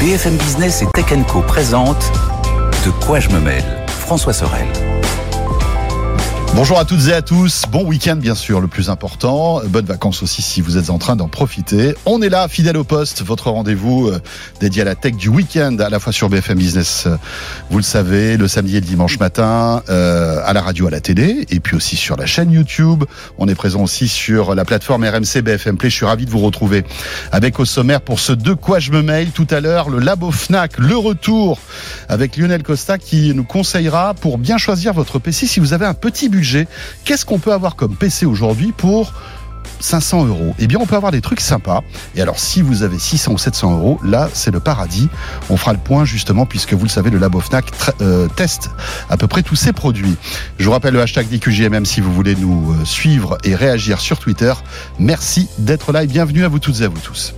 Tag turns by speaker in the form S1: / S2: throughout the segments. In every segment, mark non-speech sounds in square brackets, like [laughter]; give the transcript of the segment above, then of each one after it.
S1: BFM Business et Tech Co De quoi je me mêle François Sorel.
S2: Bonjour à toutes et à tous. Bon week-end, bien sûr, le plus important. Bonnes vacances aussi si vous êtes en train d'en profiter. On est là, fidèle au poste, votre rendez-vous euh, dédié à la tech du week-end, à la fois sur BFM Business, euh, vous le savez, le samedi et le dimanche matin, euh, à la radio, à la télé, et puis aussi sur la chaîne YouTube. On est présent aussi sur la plateforme RMC BFM Play. Je suis ravi de vous retrouver avec au sommaire pour ce De quoi je me mail tout à l'heure, le Labo Fnac, le retour avec Lionel Costa qui nous conseillera pour bien choisir votre PC si vous avez un petit budget Qu'est-ce qu'on peut avoir comme PC aujourd'hui pour 500 euros? Eh bien, on peut avoir des trucs sympas. Et alors, si vous avez 600 ou 700 euros, là, c'est le paradis. On fera le point justement, puisque vous le savez, le Labo Fnac euh, teste à peu près tous ces produits. Je vous rappelle le hashtag DQJMM si vous voulez nous euh, suivre et réagir sur Twitter. Merci d'être là et bienvenue à vous toutes et à vous tous.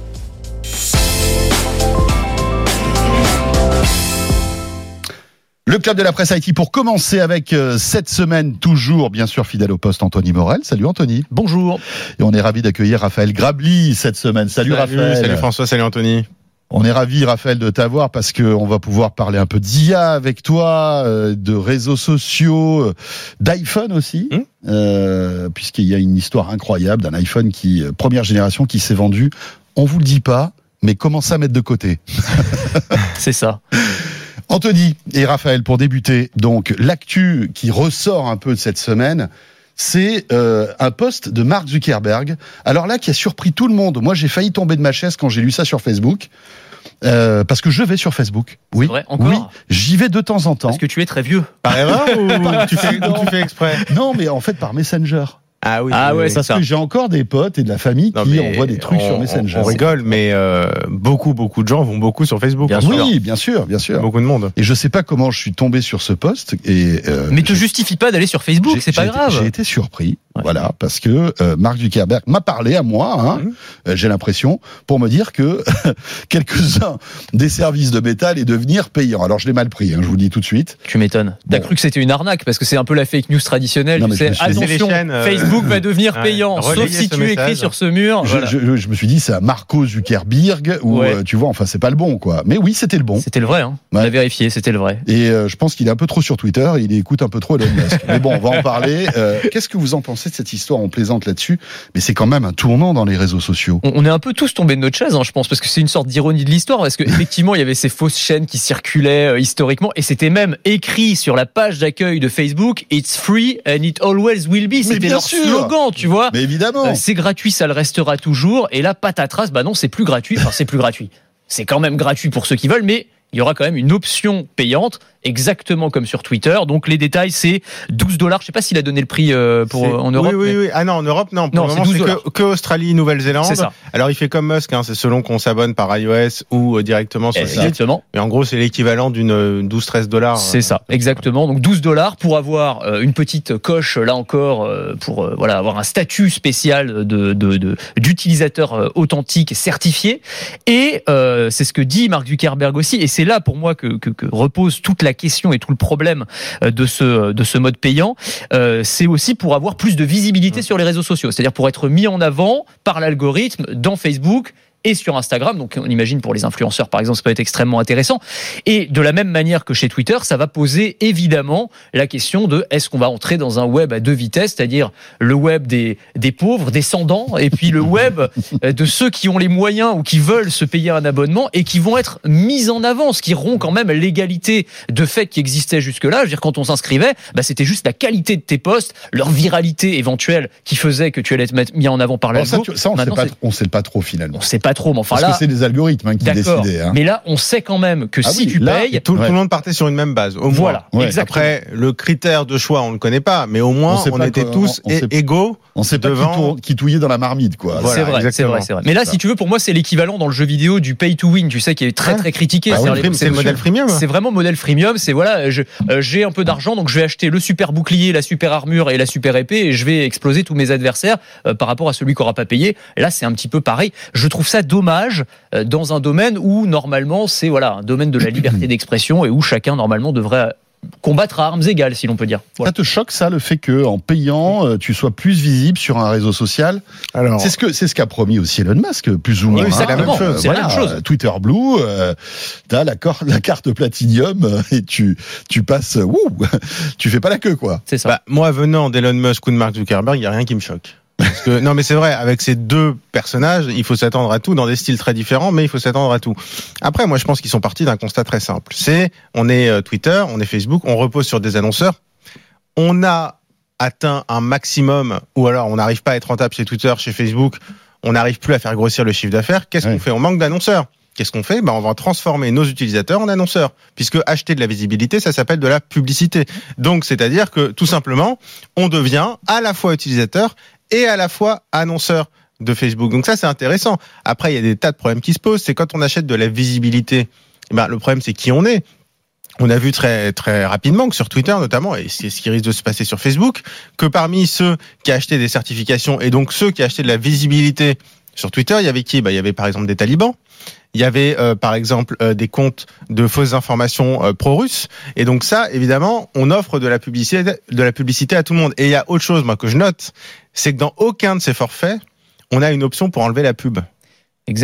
S2: Le club de la presse IT pour commencer avec euh, cette semaine toujours bien sûr fidèle au poste Anthony Morel. Salut Anthony.
S3: Bonjour.
S2: Et on est ravi d'accueillir Raphaël Grabli cette semaine. Salut, Raphaël.
S3: Salut François, salut Anthony.
S2: On est ravi, Raphaël, de t'avoir parce que on va pouvoir parler un peu d'IA avec toi, euh, de réseaux sociaux, euh, d'iPhone aussi, hmm euh, puisqu'il y a une histoire incroyable d'un iPhone qui première génération qui s'est vendu. On vous le dit pas, mais commence à mettre de côté? [laughs]
S3: C'est ça.
S2: Anthony et Raphaël, pour débuter, donc l'actu qui ressort un peu de cette semaine, c'est euh, un post de Mark Zuckerberg. Alors là, qui a surpris tout le monde. Moi, j'ai failli tomber de ma chaise quand j'ai lu ça sur Facebook. Euh, parce que je vais sur Facebook. Oui,
S3: vrai, encore
S2: oui, j'y vais de temps en temps.
S3: Parce que tu es très vieux.
S2: Par erreur ou tu fais, tu fais exprès? Non, mais en fait par Messenger.
S3: Ah oui. Ah ouais,
S2: parce que j'ai encore des potes et de la famille qui envoient des trucs sur Messenger.
S4: On, rigole, mais euh, beaucoup, beaucoup de gens vont beaucoup sur Facebook.
S2: Bien oui, bien sûr, bien sûr.
S4: Beaucoup de monde.
S2: Et je sais pas comment je suis tombé sur ce poste. Et
S3: euh, mais te justifie pas d'aller sur Facebook, c'est pas grave.
S2: J'ai été surpris. Voilà, parce que euh, Marc Zuckerberg m'a parlé à moi, hein, mmh. euh, j'ai l'impression, pour me dire que [laughs] quelques-uns des services de métal allaient devenir payants. Alors je l'ai mal pris, hein, je vous le dis tout de suite.
S3: Tu m'étonnes. T'as cru que c'était une arnaque parce que c'est un peu la fake news traditionnelle. tu sais, attention, euh, Facebook va devenir payant, sauf si tu écris sur ce mur.
S2: Je, je, je me suis dit c'est à Marco Zuckerberg ou tu vois, enfin c'est pas le bon quoi. Mais oui, c'était le bon.
S3: C'était le vrai. Hein. On a vérifié, c'était le vrai.
S2: Et je pense qu'il est un peu trop sur Twitter, il écoute un peu trop Elon Musk. [laughs] Mais bon, on va en parler. Qu'est-ce que vous en pensez de cette histoire On plaisante là-dessus, mais c'est quand même un tournant dans les réseaux sociaux.
S3: On est un peu tous tombés de notre chaise, hein, je pense, parce que c'est une sorte d'ironie de l'histoire, parce qu'effectivement, [laughs] il y avait ces fausses chaînes qui circulaient euh, historiquement, et c'était même écrit sur la page d'accueil de Facebook, It's free and it always will be. C'était leur slogan, tu vois.
S2: Mais évidemment. Euh,
S3: c'est gratuit, ça le restera toujours, et là, patatras, bah non, c'est plus gratuit, enfin, c'est plus gratuit. C'est quand même gratuit pour ceux qui veulent, mais il y aura quand même une option payante exactement comme sur Twitter. Donc les détails, c'est 12 dollars. Je sais pas s'il a donné le prix euh, pour en Europe.
S4: Oui, oui, oui. Ah non, en Europe, non. Pour non, c'est que, que, Australie, Nouvelle-Zélande. C'est ça. Alors il fait comme Musk, hein, c'est selon qu'on s'abonne par iOS ou euh, directement sur le site. Exactement. Mais en gros, c'est l'équivalent d'une 12-13 euh, dollars.
S3: C'est ça, exactement. Donc 12 dollars pour avoir une petite coche là encore pour voilà avoir un statut spécial de d'utilisateur de, authentique certifié. Et c'est ce que dit Mark Zuckerberg aussi. Et c'est là pour moi que, que, que repose toute la question et tout le problème euh, de ce, de ce mode payant, euh, c'est aussi pour avoir plus de visibilité sur les réseaux sociaux, c'est-à-dire pour être mis en avant par l'algorithme dans Facebook et sur Instagram. Donc on imagine pour les influenceurs par exemple, ça peut être extrêmement intéressant. Et de la même manière que chez Twitter, ça va poser évidemment la question de est-ce qu'on va entrer dans un web à deux vitesses, c'est-à-dire le web des, des pauvres, descendants, et puis le web de ceux qui ont les moyens ou qui veulent se payer un abonnement et qui vont être mis en avant, ce qui rompt quand même l'égalité de fait qui existait jusque-là. Je veux dire, quand on s'inscrivait, bah, c'était juste la qualité de tes posts, leur viralité éventuelle qui faisait que tu allais être mis en avant par la
S2: ça, ça, on ne sait, pas, sait pas trop finalement.
S3: On sait pas trop, mais enfin
S2: Parce que c'est des algorithmes hein, qui décidaient. Hein.
S3: Mais là, on sait quand même que ah si tu payes,
S4: tout, le monde partait sur une même base. Au
S3: voilà.
S4: Après, le critère de choix, on le connaît pas, mais au moins, on, était tous égaux.
S2: On sait pas devant... qui, touillait dans la marmite, quoi.
S3: c'est vrai, c'est vrai, Mais là, si tu veux, pour moi, c'est l'équivalent dans le jeu vidéo du pay to win, tu sais, qui est très très critiqué.
S4: Bah c'est le modèle freemium.
S3: C'est vraiment modèle freemium. C'est voilà, euh, j'ai un peu d'argent, donc je vais acheter le super bouclier, la super armure et la super épée, et je vais exploser tous mes adversaires euh, par rapport à celui qui aura pas payé. Là, c'est un petit peu pareil. Je trouve ça dommage euh, dans un domaine où normalement c'est voilà un domaine de la liberté [clears throat] d'expression et où chacun normalement devrait combattre à armes égales, si l'on peut dire.
S2: Ça te choque ça, le fait que en payant, euh, tu sois plus visible sur un réseau social? Alors, c'est ce que c'est ce qu'a promis aussi Elon Musk, plus ou moins.
S3: Oui, c'est la, même chose. la même chose.
S2: Twitter Blue, euh, t'as la, la, carte Platinium euh, et tu tu passes, wouh, [laughs] tu fais pas la queue quoi.
S4: C'est ça. Bah, moi, venant d'Elon Musk ou de Mark Zuckerberg, il y a rien qui me choque. Parce que, non, mais c'est vrai, avec ces deux personnages, il faut s'attendre à tout, dans des styles très différents, mais il faut s'attendre à tout. Après, moi, je pense qu'ils sont partis d'un constat très simple. C'est, on est euh, Twitter, on est Facebook, on repose sur des annonceurs. On a atteint un maximum, ou alors on n'arrive pas à être rentable chez Twitter, chez Facebook, on n'arrive plus à faire grossir le chiffre d'affaires. Qu'est-ce qu'on fait? On manque d'annonceurs. Qu'est-ce qu'on fait? Ben, On va transformer nos utilisateurs en annonceurs, puisque acheter de la visibilité, ça s'appelle de la publicité. Donc, c'est-à-dire que tout simplement, on devient à la fois utilisateur et à la fois annonceur de Facebook. Donc ça, c'est intéressant. Après, il y a des tas de problèmes qui se posent. C'est quand on achète de la visibilité, eh ben, le problème, c'est qui on est. On a vu très très rapidement que sur Twitter notamment, et c'est ce qui risque de se passer sur Facebook, que parmi ceux qui achetaient des certifications et donc ceux qui achetaient de la visibilité sur Twitter, il y avait qui? Bah, Il y avait par exemple des talibans, il y avait euh, par exemple euh, des comptes de fausses informations euh, pro-russes. Et donc ça, évidemment, on offre de la publicité, de la publicité à tout le monde. Et il y a autre chose, moi, que je note, c'est que dans aucun de ces forfaits, on a une option pour enlever la pub.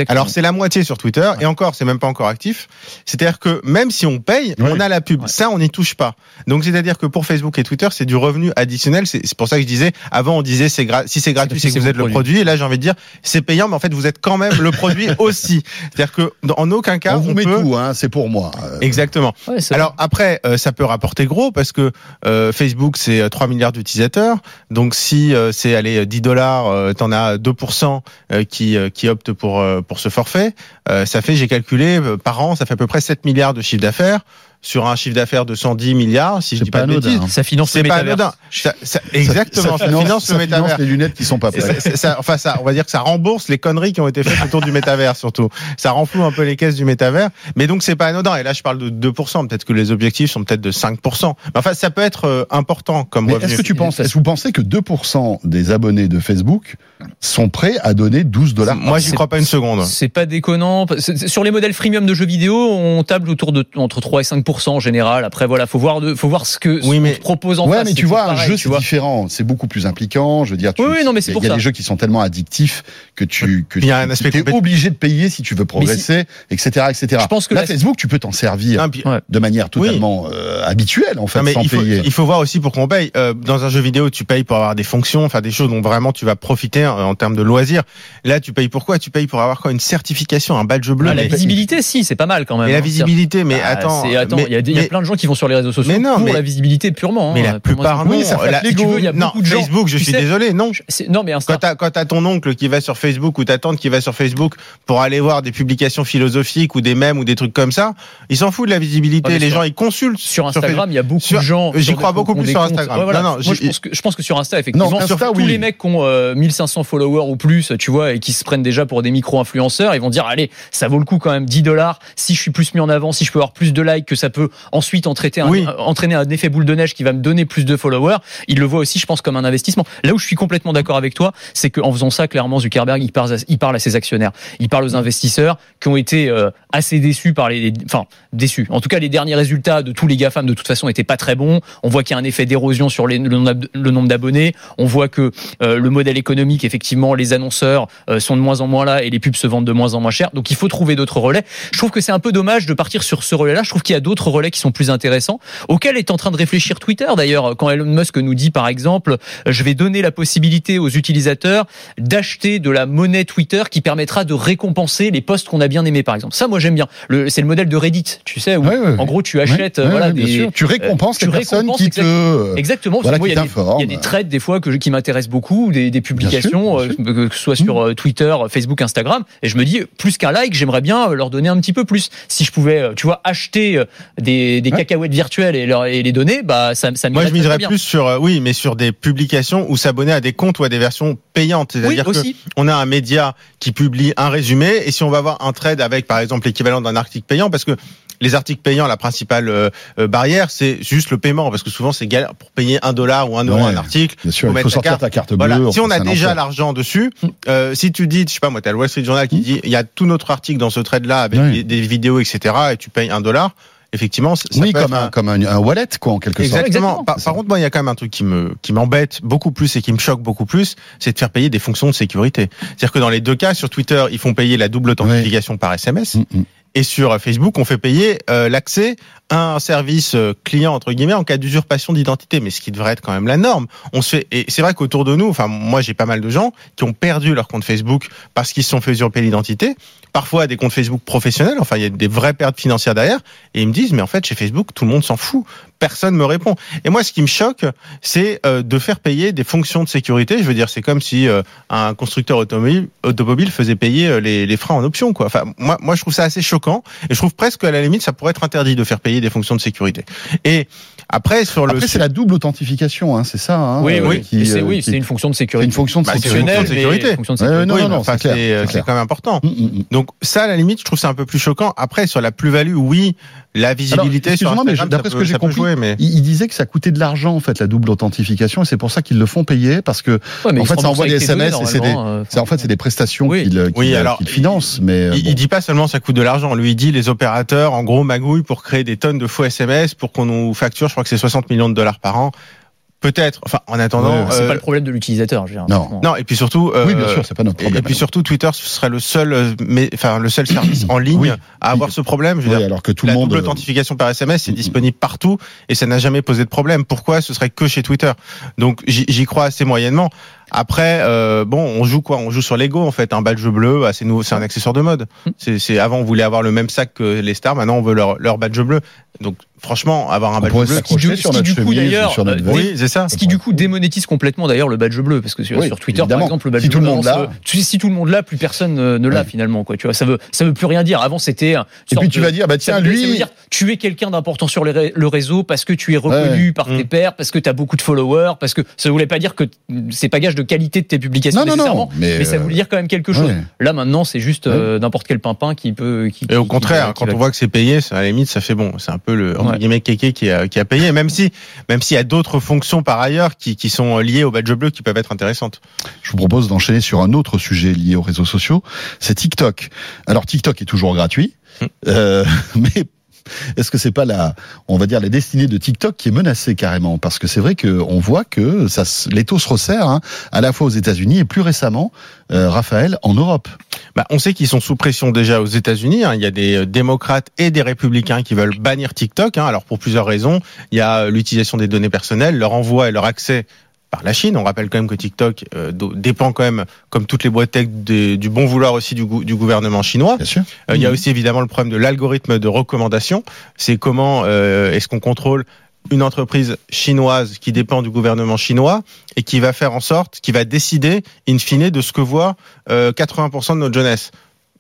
S4: Alors c'est la moitié sur Twitter et encore c'est même pas encore actif. C'est-à-dire que même si on paye, on a la pub. Ça on n'y touche pas. Donc c'est-à-dire que pour Facebook et Twitter c'est du revenu additionnel. C'est pour ça que je disais avant on disait c'est si c'est gratuit c'est que vous êtes le produit. Et là j'ai envie de dire c'est payant mais en fait vous êtes quand même le produit [laughs] aussi. C'est-à-dire que en aucun cas
S2: on vous met tout. Hein, c'est pour moi.
S4: Euh. Exactement. Alors après euh, ça peut rapporter gros parce que euh, Facebook c'est 3 milliards d'utilisateurs. Donc si c'est allez 10 dollars, t'en as 2% qui qui optent pour euh, pour ce forfait, euh, ça fait, j'ai calculé, euh, par an, ça fait à peu près 7 milliards de chiffre d'affaires sur un chiffre d'affaires de 110 milliards, si je dis pas, de bêtises.
S3: Ça finance le métavers.
S4: exactement,
S2: ça, finance, le métavers. les lunettes qui sont pas
S4: prêtes. enfin, ça, on va dire que ça rembourse les conneries qui ont été faites autour du métavers, surtout. Ça renfloue un peu les caisses du métavers. Mais donc, c'est pas anodin. Et là, je parle de 2%. Peut-être que les objectifs sont peut-être de 5%. Mais enfin, ça peut être euh, important comme
S2: revenu. Est-ce que tu penses, est-ce que vous pensez que 2% des abonnés de Facebook sont prêts à donner 12 dollars
S4: Moi, j'y crois pas une seconde.
S3: C'est pas déconnant. Sur les modèles freemium de jeux vidéo, on table autour de, entre 3 et 5% en général. Après, voilà, faut voir, de, faut voir ce que oui, mais, propose en
S2: ouais, mais tu vois, un jeu c'est différent, c'est beaucoup plus impliquant. Je veux dire, tu,
S3: oui, non, mais c'est
S2: Il y a des jeux qui sont tellement addictifs que tu que tu es obligé de payer si tu veux progresser, etc., etc. Je pense que là, Facebook, tu peux t'en servir de manière totalement euh, habituelle en fait, mais sans
S4: il faut,
S2: payer.
S4: Il faut voir aussi pour qu'on paye. Euh, dans un jeu vidéo, tu payes pour avoir des fonctions, faire des choses dont vraiment tu vas profiter en, termes de loisirs. Là, tu payes pourquoi Tu payes pour avoir quoi? Une certification, un badge bleu. Ah,
S3: la visibilité, si, c'est pas mal quand même.
S4: Et la hein. visibilité, mais ah, attends,
S3: il y a plein de gens qui vont sur les réseaux sociaux non, pour la visibilité purement.
S4: Mais la plupart, non.
S3: Ça il y a beaucoup de
S4: gens. Facebook, je suis désolé, non.
S3: Non, mais
S4: Insta. Quand t'as ton oncle qui va sur Facebook ou ta tante qui va sur Facebook pour aller voir des publications philosophiques ou des mèmes ou des trucs comme ça, ils s'en foutent de la visibilité. les gens, ils consultent.
S3: Sur Instagram, il y a beaucoup de gens.
S4: J'y crois beaucoup plus sur Instagram.
S3: Non, non. Je pense que sur Insta, effectivement, tous les mecs qui ont 1500 euh, followers ou plus, tu vois, et qui se prennent déjà pour des micro-influenceurs, ils vont dire, allez, ça vaut le coup quand même 10 dollars. Si je suis plus mis en avant, si je peux avoir plus de likes, que ça peut ensuite entraîner un, entraîner un effet boule de neige qui va me donner plus de followers, il le voit aussi, je pense, comme un investissement. Là où je suis complètement d'accord avec toi, c'est qu'en faisant ça, clairement, Zuckerberg, il parle, à, il parle à ses actionnaires, il parle aux investisseurs qui ont été euh, assez déçus par les, enfin déçus. En tout cas, les derniers résultats de tous les GAFAM de toute façon n'étaient pas très bons. On voit qu'il y a un effet d'érosion sur les, le, nombre d'abonnés. On voit que euh, le modèle économique, effectivement, les annonceurs euh, sont de moins en moins là et les pubs se vendent de moins en moins cher. Donc il faut trouver d'autres relais. Je trouve que c'est un peu dommage de partir sur ce relais-là. Je trouve qu'il y a d'autres relais qui sont plus intéressants, auxquels est en train de réfléchir Twitter d'ailleurs. Quand Elon Musk nous dit par exemple, je vais donner la possibilité aux utilisateurs d'acheter de la monnaie Twitter qui permettra de récompenser les posts qu'on a bien aimés par exemple. Ça, moi j'aime bien. C'est le modèle de Reddit, tu sais, où en gros tu achètes, voilà, des,
S2: tu récompenses euh, les personnes qui te,
S3: exactement.
S2: Voilà,
S3: il, y a des, il y a des trades des fois que qui m'intéressent beaucoup, des, des publications, euh, que ce soit sur euh, Twitter, Facebook, Instagram, et je me dis plus qu'un like, j'aimerais bien leur donner un petit peu plus. Si je pouvais, tu vois, acheter des, des cacahuètes virtuelles et, leur, et les donner, bah ça, ça
S4: Moi, je miserais plus sur, oui, mais sur des publications ou s'abonner à des comptes ou à des versions payantes. C'est-à-dire oui, on a un média qui publie un résumé et si on va avoir un trade avec, par exemple, l'équivalent d'un article payant, parce que les articles payants, la principale euh, euh, barrière, c'est juste le paiement, parce que souvent c'est galère pour payer un dollar ou un euro un article.
S2: Bien sûr, il faut sortir ta carte bleue.
S4: Si on a déjà l'argent dessus, mm. euh, si tu dis, je sais pas moi, t'as le Wall Street Journal qui mm. dit, il y a tout notre article dans ce trade-là avec des, vidéos, etc., et tu payes un dollar effectivement, ça
S2: oui,
S4: peut
S2: comme
S4: être
S2: un, comme un, un wallet, quoi, en quelque sorte.
S4: Exactement. Par, par contre, moi, il y a quand même un truc qui me qui m'embête beaucoup plus et qui me choque beaucoup plus, c'est de faire payer des fonctions de sécurité. C'est-à-dire que dans les deux cas, sur Twitter, ils font payer la double authentification par SMS.
S2: Mm.
S4: Et sur Facebook, on fait payer euh, l'accès à un service euh, client entre guillemets en cas d'usurpation d'identité, mais ce qui devrait être quand même la norme. On se fait et c'est vrai qu'autour de nous, enfin moi j'ai pas mal de gens qui ont perdu leur compte Facebook parce qu'ils se sont fait usurper l'identité. Parfois des comptes Facebook professionnels, enfin il y a des vraies pertes financières derrière, et ils me disent mais en fait chez Facebook tout le monde s'en fout, personne me répond. Et moi ce qui me choque, c'est euh, de faire payer des fonctions de sécurité. Je veux dire c'est comme si euh, un constructeur automobile, faisait payer euh, les, les freins en option quoi. Enfin moi moi je trouve ça assez choquant et je trouve presque qu'à la limite ça pourrait être interdit de faire payer des fonctions de sécurité. Et après sur le
S2: Après, c'est la double authentification, hein, c'est ça. Hein,
S3: Oui,
S2: euh,
S3: oui,
S2: qui,
S3: c'est
S2: euh,
S3: oui,
S2: qui-
S3: c'est une fonction de
S2: c'est
S3: sécurité.
S2: une fonction de
S4: Bah, c'est une
S2: sécurité.
S4: fonction de sécurité.
S2: non,
S4: Oui,
S2: non,
S4: mais
S2: non,
S4: enfin,
S2: c'est
S4: euh,
S2: c'est
S4: c'est
S2: clair.
S4: quand même important.
S2: Mm, mm, mm.
S4: Donc ça, à la limite, je trouve c'est un peu plus choquant. Après, sur la plus-value, oui, la visibilité sur
S2: excuse-moi, mais
S4: Instagram,
S2: d'après
S4: ça
S2: ce que j'ai
S4: ça
S2: compris,
S4: jouer, mais...
S2: Il, il disait que ça coûtait de l'argent en fait la double authentification et c'est pour ça qu'ils le font payer parce que
S3: Ouais,
S2: en fait ça envoie des SMS et c'est des
S3: euh,
S2: c'est en fait c'est des prestations
S3: Oui.
S2: qu'il
S4: Oui,
S2: qu'il-
S4: alors,
S2: qu'il finance mais
S4: il dit pas seulement ça coûte de l'argent. Lui, il dit les opérateurs, en gros, magouillent pour créer des tonnes de faux SMS pour qu'on nous facture. Je crois que c'est 60 millions de dollars par an. Peut-être. Enfin, en attendant.
S2: Ouais,
S3: C'est
S4: euh,
S3: pas le problème de l'utilisateur, je veux dire.
S2: Non.
S4: Non, et puis surtout. euh,
S2: oui bien sûr c'est pas notre problème.
S4: et puis surtout, Twitter ce serait le seul, euh, mais, enfin, le seul service en ligne
S2: Oui.
S4: à avoir ce problème. Je veux
S2: Oui,
S4: dire,
S2: alors que tout
S4: la
S2: le monde
S4: double
S2: euh,
S4: authentification par SMS est
S2: Mm, mm.
S4: disponible partout et ça n'a jamais posé de problème. Pourquoi ce serait que chez Twitter? Donc j'y crois assez moyennement. Après, euh, bon, on joue quoi? On joue sur l'ego en fait. Un badge bleu, bah, c'est nouveau, c'est un accessoire de mode.
S3: Mm.
S4: C'est avant on voulait avoir le même sac que les stars, maintenant on veut leur, leur badge bleu. Donc franchement, avoir un
S2: on
S4: badge bleu,
S2: s'accrocher
S3: qui,
S2: sur
S3: qui,
S2: notre
S3: du coup, d'ailleurs, euh,
S4: oui, c'est ça.
S3: Ce qui du coup démonétise complètement d'ailleurs le badge bleu parce que sur,
S2: Oui,
S3: sur Twitter
S2: évidemment.
S3: par exemple le badge
S2: Si tout
S3: bleu
S2: le monde l'a.
S3: sais, si tout le monde l'a plus personne ne, l'a
S2: Ouais.
S3: finalement quoi tu vois ça veut ça veut plus rien dire avant c'était
S2: et puis tu
S3: de-
S2: vas dire bah tiens
S3: veut, ça veut
S2: lui
S3: dire tu es quelqu'un d'important sur le réseau parce que tu es reconnu par tes
S4: Mm.
S3: pairs parce que tu as beaucoup de followers parce que ça voulait pas dire que c'est pas gage de qualité de tes publications
S2: Non, non, non,
S3: nécessairement
S2: mais,
S3: mais, ça
S2: euh,
S3: voulait dire quand même quelque chose
S2: ouais.
S3: là maintenant c'est juste euh, n'importe quel pimpin qui peut qui,
S4: Et au
S3: qui-
S4: contraire,
S3: qui- qui
S4: quand
S3: va-
S4: on voit que c'est payé, ça, à la limite, ça fait bon. C'est un peu le entre
S3: Ouais.
S4: guillemets kéké qui a, qui a payé, même si même s'il y a d'autres fonctions par ailleurs qui, qui sont liées au badge bleu qui peuvent être intéressantes.
S2: Je vous propose d'enchaîner sur un autre sujet lié aux réseaux sociaux, c'est TikTok. Alors TikTok est toujours gratuit,
S4: Mm.
S2: euh, [laughs] mais est-ce que c'est pas la, on va dire la destinée de TikTok qui est menacée carrément? Parce que c'est vrai que on voit que ça, se- l'étau se resserre, hein, à la fois aux États-Unis et plus récemment, euh, Raphaël, en Europe.
S4: Bah, on sait qu'ils sont sous pression déjà aux États-Unis. hein. Il y a des euh, démocrates et des républicains qui veulent bannir TikTok. hein. Alors pour plusieurs raisons, il y a euh, l'utilisation des données personnelles, leur envoi et leur accès par la Chine. On rappelle quand même que TikTok euh, dépend quand même, comme toutes les boîtes tech, des- du bon vouloir aussi du, gou- du gouvernement chinois.
S2: Bien sûr.
S4: Euh, Il y a aussi évidemment le problème de l'algorithme de recommandation. C'est comment euh, est-ce qu'on contrôle une entreprise chinoise qui dépend du gouvernement chinois et qui va faire en sorte, qui va décider in fine de ce que voit euh, 80% de notre jeunesse.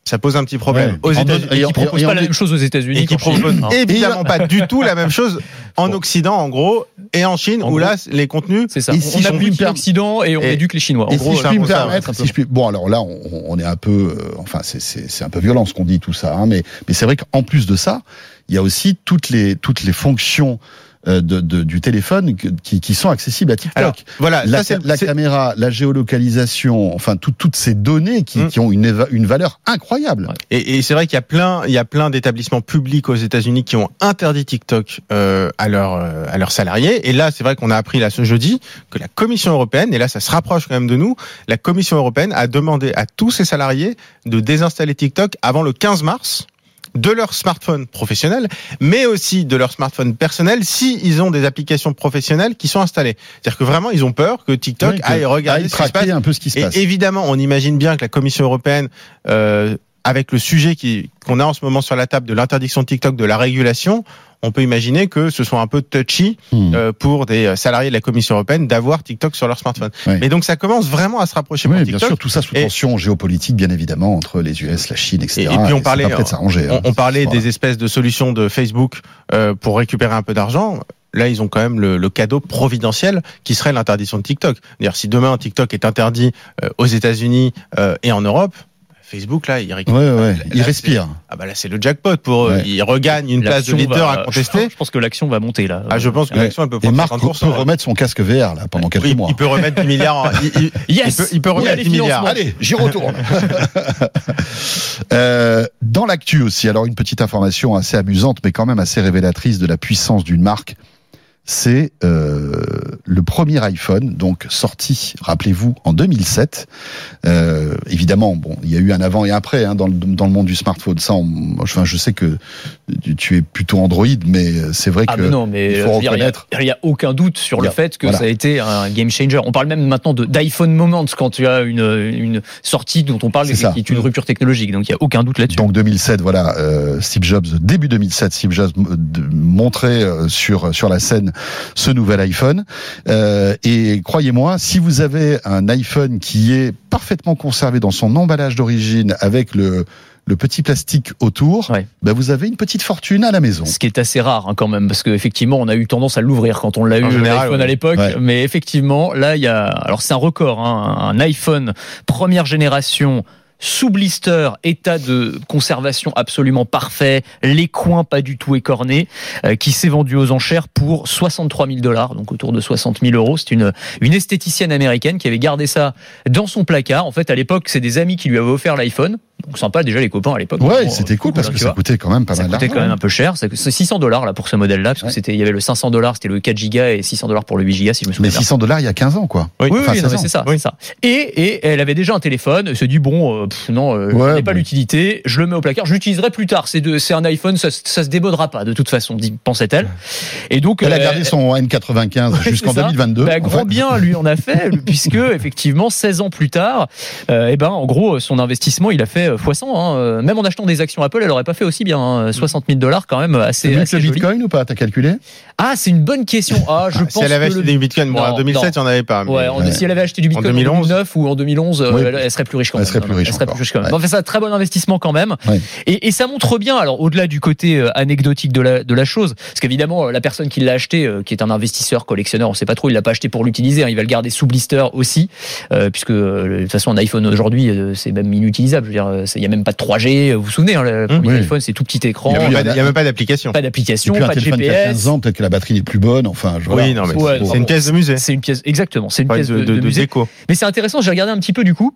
S4: Ça pose un petit problème
S2: Ouais.
S4: aux États-Unis.
S2: Et
S3: qui
S2: en-
S3: propose
S2: et en-
S3: pas la même chose aux États-Unis
S4: Et qui propose évidemment pas du tout la même chose [laughs] en Occident, en gros, et en Chine,
S3: En
S4: où
S3: gros.
S4: là, les contenus.
S3: C'est ça.
S2: Et
S3: on
S2: si perm-
S3: l'Occident et on
S4: Et-
S3: éduque les Chinois. En
S2: Et
S3: gros,
S2: si je puis me
S3: peu ça,
S2: permettre,
S3: ouais,
S2: si je puis, bon alors là, on, on est un peu, euh, enfin c'est un peu violent ce qu'on dit tout ça, hein, mais mais c'est vrai qu'en plus de ça, il y a aussi toutes les toutes les fonctions de, de- du téléphone qui, qui sont accessibles à TikTok.
S4: Alors, voilà,
S2: la,
S4: ça,
S2: caméra, la géolocalisation, enfin tout- toutes ces données qui,
S4: Mm.
S2: qui ont une, éva- une valeur incroyable.
S4: Et, et c'est vrai qu'il y a plein, il y a plein d'établissements publics aux États-Unis qui ont interdit TikTok euh, à leurs euh, à leurs salariés. Et là, c'est vrai qu'on a appris là ce jeudi que la Commission européenne, et là, ça se rapproche quand même de nous, la Commission européenne a demandé à tous ses salariés de désinstaller TikTok avant le 15 mars de leur smartphone professionnel, mais aussi de leur smartphone personnel si ils ont des applications professionnelles qui sont installées. C'est-à-dire que vraiment, ils ont peur que TikTok
S2: Oui, que-
S4: aille regarder
S2: aille
S4: ce qui se passe
S2: un peu ce qui se
S4: et
S2: passe.
S4: évidemment, on imagine bien que la Commission européenne, euh, avec le sujet qui- qu'on a en ce moment sur la table de l'interdiction de TikTok, de la régulation, on peut imaginer que ce soit un peu touchy
S2: Hmm.
S4: euh, pour des salariés de la Commission européenne d'avoir TikTok sur leur smartphone.
S2: Oui.
S4: Mais donc ça commence vraiment à se rapprocher
S2: Oui,
S4: pour
S2: bien
S4: TikTok.
S2: sûr, tout ça sous
S4: Et-
S2: tension géopolitique, bien évidemment, entre les US, la Chine, etc.
S4: Et- et puis on parlait-. On,
S2: hein.
S4: on parlait
S2: Voilà.
S4: des espèces de solutions de Facebook euh, pour récupérer un peu d'argent. Là, ils ont quand même le, le cadeau providentiel qui serait l'interdiction de TikTok. D'ailleurs, si demain TikTok est interdit euh, aux États-Unis euh, et en Europe, Facebook là, il
S2: Ouais,
S4: récupère.
S2: ouais,
S4: Là,
S2: il
S4: c'est-
S2: respire.
S4: Ah bah là, c'est le jackpot pour eux.
S2: Ouais.
S4: Ils regagnent une place de leader
S3: va-
S4: à contester.
S3: Je pense que l'action va monter là.
S4: Ah, je pense que
S2: Ouais.
S4: l'action elle peut
S2: Et
S4: prendre
S2: Marc peut
S4: 50%. là.
S2: remettre son casque VR là pendant quelques
S4: il,
S2: mois.
S4: il peut remettre 10 milliards. en- il, [laughs]
S3: Yes
S4: il peut, il peut remettre
S3: allez,
S4: 10 milliards.
S2: Allez, j'y retourne. [laughs] Euh, dans l'actu aussi, alors une petite information assez amusante, mais quand même assez révélatrice de la puissance d'une marque. C'est euh, le premier iPhone, donc sorti, rappelez-vous, en 2007. Euh, évidemment, bon, il y a eu un avant et un après hein, dans, le, dans le monde du smartphone. Ça, on- enfin, je sais que tu es plutôt Android, mais c'est vrai
S3: Ah
S2: que
S3: mais non, mais
S2: il
S3: euh,
S2: faut
S3: a-
S2: reconnaître.
S3: il n'y a, aucun doute sur le fait que
S2: voilà.
S3: ça a été un game changer. On parle même maintenant d'iPhone moment quand tu as une, une sortie dont on parle qui est une rupture technologique. Donc il n'y a aucun doute là-dessus.
S2: Donc 2007, voilà, euh, Steve Jobs, début 2007, Steve Jobs euh, montrait euh, sur sur la scène ce nouvel iPhone. Euh, et croyez-moi, si vous avez un iPhone qui est parfaitement conservé dans son emballage d'origine avec le le petit plastique autour,
S3: Ouais.
S2: ben vous avez une petite fortune à la maison.
S3: Ce qui est assez rare hein, quand même, parce qu'effectivement, on a eu tendance à l'ouvrir quand on l'a eu l'iPhone
S4: ouais.
S3: à l'époque.
S2: Ouais.
S3: Mais effectivement, là, il y a. Alors, c'est un record, hein, un iPhone première génération sous blister, état de conservation absolument parfait, les coins pas du tout écornés, euh, qui s'est vendu aux enchères pour 63 000 dollars, donc autour de 60 000 euros. C'est une, une esthéticienne américaine qui avait gardé ça dans son placard. En fait, à l'époque, c'est des amis qui lui avaient offert l'iPhone. Donc sympa déjà les copains à l'époque.
S2: Ouais,
S3: Bon,
S2: c'était cool parce
S3: hein,
S2: que ça coûtait quand même pas
S3: Ça
S2: mal
S3: coûtait
S2: d'argent.
S3: quand même un peu cher. C'est c'est 600 dollars là pour ce modèle-là, parce que c'était, il y avait le 500 dollars, c'était le 4 gigas et 600 dollars pour le 8 gigas, si je me souviens
S2: Mais
S3: bien.
S2: 600 dollars il y a 15 ans quoi.
S3: Oui,
S2: Enfin,
S3: oui, non,
S2: 16
S3: mais
S2: ans.
S3: c'est ça,
S4: Oui.
S3: c'est ça. Et, et elle avait déjà un téléphone. Elle se dit bon, euh, pff, non, euh,
S2: Ouais,
S3: je n'ai pas l'utilité. Je le mets au placard. Je l'utiliserai plus tard. C'est de, c'est un iPhone, ça, ça se démodera pas de toute façon, pensait-elle. Et donc
S2: Elle a
S3: euh,
S2: gardé son N95 [laughs]
S3: Ouais,
S2: jusqu'en
S3: c'est ça.
S2: 2022.
S3: Bah,
S2: en
S3: grand
S2: fait.
S3: bien lui en a fait, puisque [laughs] effectivement 16 ans plus tard, euh, eh ben en gros son investissement il a fait euh, fois 100. hein. Euh, Même en achetant des actions Apple, elle aurait pas fait aussi bien. hein. 60 000 dollars quand même assez, assez
S2: le
S3: joli.
S2: Bitcoin ou pas T'as calculé?
S3: Ah c'est une bonne question. Ah je pense
S4: Si elle avait acheté
S3: le-
S4: des bitcoins, bon,
S3: Non,
S4: en 2007, il n'y en avait pas. mais-
S3: Ouais, en-
S2: Ouais.
S3: si elle avait acheté du Bitcoin en
S4: 2011.
S3: 2009 ou en 2011, euh,
S2: Oui.
S3: elle, elle serait plus riche quand
S2: Elle
S3: même.
S2: serait plus riche
S3: Elle serait plus riche quand même.
S2: Ouais.
S3: Enfin, c'est un très bon investissement quand même. Et, et ça montre bien, alors au-delà du côté euh, anecdotique de la, de la chose, parce qu'évidemment, la personne qui l'a acheté, qui est un investisseur, collectionneur, on sait pas trop, il l'a pas acheté pour l'utiliser, hein, il va le garder sous blister aussi, euh, puisque de toute façon, un iPhone aujourd'hui, c'est même inutilisable. Je veux dire, il y a même pas de 3G. Vous vous souvenez, hein, le premier
S2: oui.
S3: iPhone, c'est tout petit écran,
S4: Il n'y a, même
S2: il y
S4: pas-
S2: a-
S4: il même d'application.
S3: pas d'application, pas de
S2: téléphone qui a 15
S3: GPS.
S2: ans, peut-être que la batterie n'est plus bonne. Enfin, je-.
S4: Oui, non, mais c'est- une pièce de musée.
S3: C'est une pièce, exactement, c'est une pièce
S4: de,
S3: de,
S4: de,
S3: de
S4: de
S3: musée.
S4: déco.
S3: Mais c'est intéressant, j'ai regardé un petit peu du coup.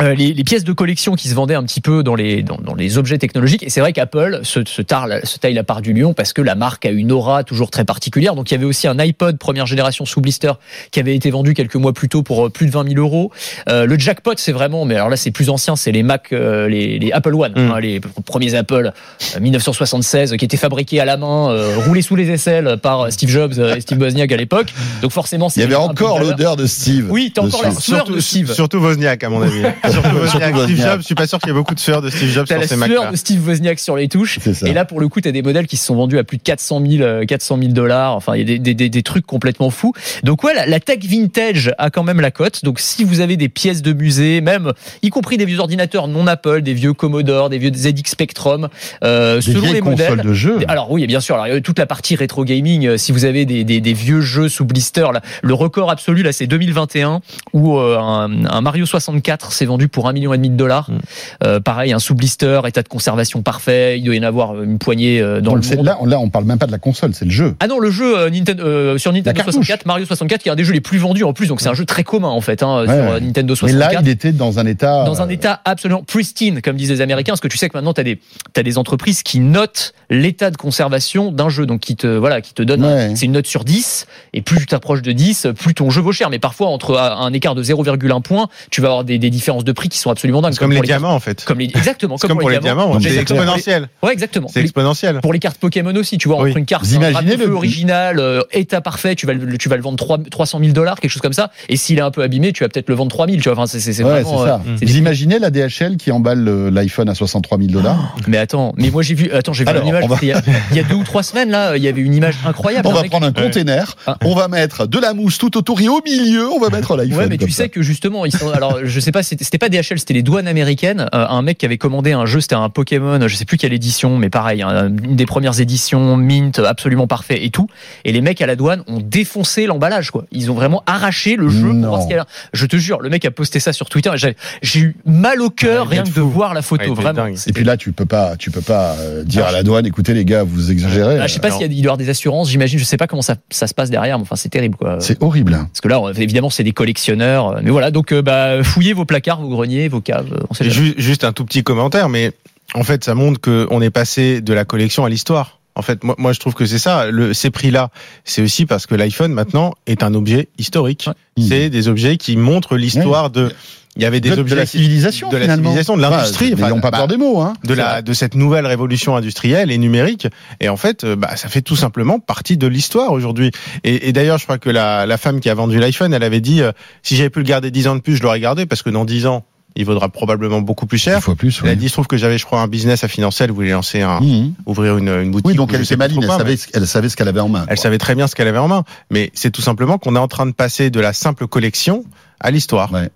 S3: Euh, les, les pièces de collection qui se vendaient un petit peu dans les, dans, dans les objets technologiques. Et c'est vrai qu'Apple se, se, tarle- se taille la part du lion parce que la marque a une aura toujours très particulière. Donc il y avait aussi un iPod première génération sous blister qui avait été vendu quelques mois plus tôt pour euh, plus de 20 000 euros. Euh, le jackpot, c'est vraiment, mais alors là c'est plus ancien, c'est les Mac, euh, les, les Apple One,
S4: Mm.
S3: hein, les premiers Apple euh, 1976 qui étaient fabriqués à la main, euh, roulés sous les aisselles par Steve Jobs euh, et Steve Wozniak à l'époque. Donc forcément,
S2: Il y avait encore l'odeur de Steve.
S3: Oui, t'as encore la de Steve.
S4: surtout Wozniak, à mon avis. [laughs] [laughs] surtout Wozniak. Steve. Jobs, je suis pas sûr qu'il y ait beaucoup de sueur de Steve Jobs sur
S3: la
S4: ces
S3: sueur
S4: Macs-là.
S3: de Steve Wozniak sur les touches.
S2: C'est ça.
S3: Et là, pour le coup, t'as des modèles qui se sont vendus à plus de 400 000, euh, 400 000 dollars. Enfin, il y a des, des, des, des trucs complètement fous. Donc ouais, la, la tech vintage a quand même la cote. Donc si vous avez des pièces de musée, même y compris des vieux ordinateurs non Apple, des vieux Commodore, des vieux ZX Spectrum, euh,
S2: Des
S3: selon les
S2: consoles
S3: modèles.
S2: de jeux.
S3: Alors oui, bien sûr. Alors, a toute la partie rétro gaming. euh, Si vous avez des, des, des vieux jeux sous blister, là, le record absolu là, c'est 2021 où euh, un, un Mario 64 s'est vendu pour un million et demi de dollars.
S4: Mm.
S3: Euh, pareil, un sous blister, état de conservation parfait. Il doit y en avoir une poignée euh, dans le monde.
S2: là, on, là, on parle même pas de la console, c'est le jeu.
S3: Ah non, le jeu euh, Nintendo, euh, sur Nintendo
S2: cartouche.
S3: 64, Mario 64, qui est un des jeux les plus vendus en plus. Donc c'est un jeu très commun en fait hein,
S2: Ouais,
S3: sur
S2: ouais.
S3: euh, Nintendo
S2: Mais
S3: 64
S2: là, il était dans un état.
S3: dans un
S2: euh,
S3: état absolument pristine, comme disent les Américains, parce que tu sais que maintenant tu as des t'as des entreprises qui notent l'état de conservation d'un jeu, donc qui te voilà, qui te
S2: Ouais.
S3: c'est une note sur 10 et plus tu t'approches de 10, plus ton jeu vaut cher, mais parfois entre un écart de 0,1 point, tu vas avoir des, des différences de prix qui sont absolument dingues
S4: comme les
S3: pour
S4: diamants, en fait.
S3: comme les exactement [laughs]
S4: comme pour les diamants,
S2: Donc,
S4: c'est exponentiel.
S3: Ouais, exactement.
S4: C'est
S3: Les-
S4: exponentiel.
S3: pour les cartes Pokémon aussi, tu vois,
S4: Oui.
S3: entre une carte un
S2: le-
S3: original, euh, état parfait, tu vas le, tu vas le vendre 3, 300 000 dollars, quelque chose comme ça. Et s'il est un peu abîmé, tu vas peut-être le vendre 3 000, tu vois. Enfin, c'est, c'est, c'est
S2: Ouais,
S3: vraiment.
S2: c'est ça.
S3: euh,
S2: Vous imaginez la DHL qui emballe le- l'iPhone à 63 000 dollars
S3: Mais attends, mais moi j'ai vu, attends, j'ai vu une image. [laughs] Il, y a, deux ou trois semaines là, il y avait une image incroyable.
S2: On va prendre un container,
S3: Ah.
S2: on va mettre de la mousse tout autour et au milieu, on va mettre l'iPhone.
S3: Ouais, mais tu sais que justement, ils sont. Alors, je sais pas, c'était, c'était pas DHL, c'était les douanes américaines. Euh, un mec qui avait commandé un jeu, c'était un Pokémon, je sais plus quelle édition, mais pareil, hein, une des premières éditions, mint, absolument parfait et tout. Et les mecs à la douane ont défoncé l'emballage, quoi. Ils ont vraiment arraché le jeu. Pour voir ce qu'il y a. Je te jure, le mec a posté ça sur Twitter. J'ai j'ai eu mal au cœur rien que de
S4: fou.
S3: voir la photo, vraiment.
S2: Et puis là, tu peux pas, tu peux pas euh, dire
S3: Ah,
S2: à la douane, écoutez les gars, vous exagérez.
S3: Ah, je sais pas s'il y a- il doit y avoir des assurances, j'imagine. Je sais pas comment ça, ça se passe derrière, mais enfin, c'est terrible, quoi.
S2: C'est horrible.
S3: Parce que là, évidemment, c'est des collectionneurs. Mais voilà, donc euh, bah, fouillez vos placards, vos greniers, vos caves. euh, On sait
S4: juste un tout petit commentaire, mais en fait, ça montre qu'on est passé de la collection à l'histoire. En fait, moi, moi, je trouve que c'est ça. Le, ces prix-là, c'est aussi parce que l'iPhone maintenant est un objet historique.
S3: Ouais.
S4: C'est des objets qui montrent l'histoire de. Il y avait des
S2: de, de
S4: objets
S2: la
S4: qui-
S2: civilisation,
S4: de la
S2: finalement.
S4: civilisation, de l'industrie.
S2: Enfin, N'ayons pas
S4: bah,
S2: peur des mots, hein.
S4: de la de cette nouvelle révolution industrielle et numérique et en fait euh, bah ça fait tout simplement partie de l'histoire aujourd'hui et, et d'ailleurs je crois que la, la femme qui a vendu l'iPhone elle avait dit euh, si j'avais pu le garder 10 ans de plus je l'aurais gardé parce que dans 10 ans il vaudra probablement beaucoup plus
S2: Une
S4: cher
S2: fois plus.
S4: elle a
S2: oui.
S4: dit je trouve que j'avais je crois un business à financer elle voulait lancer un
S2: Mhm.
S4: ouvrir une, une boutique
S2: Oui, donc elle était maline, elle
S4: quoi, mais
S2: savait, elle savait ce qu'elle avait en main.
S4: elle
S2: quoi.
S4: savait très bien ce qu'elle avait en main mais c'est tout simplement qu'on est en train de passer de la simple collection à l'histoire
S2: Ouais.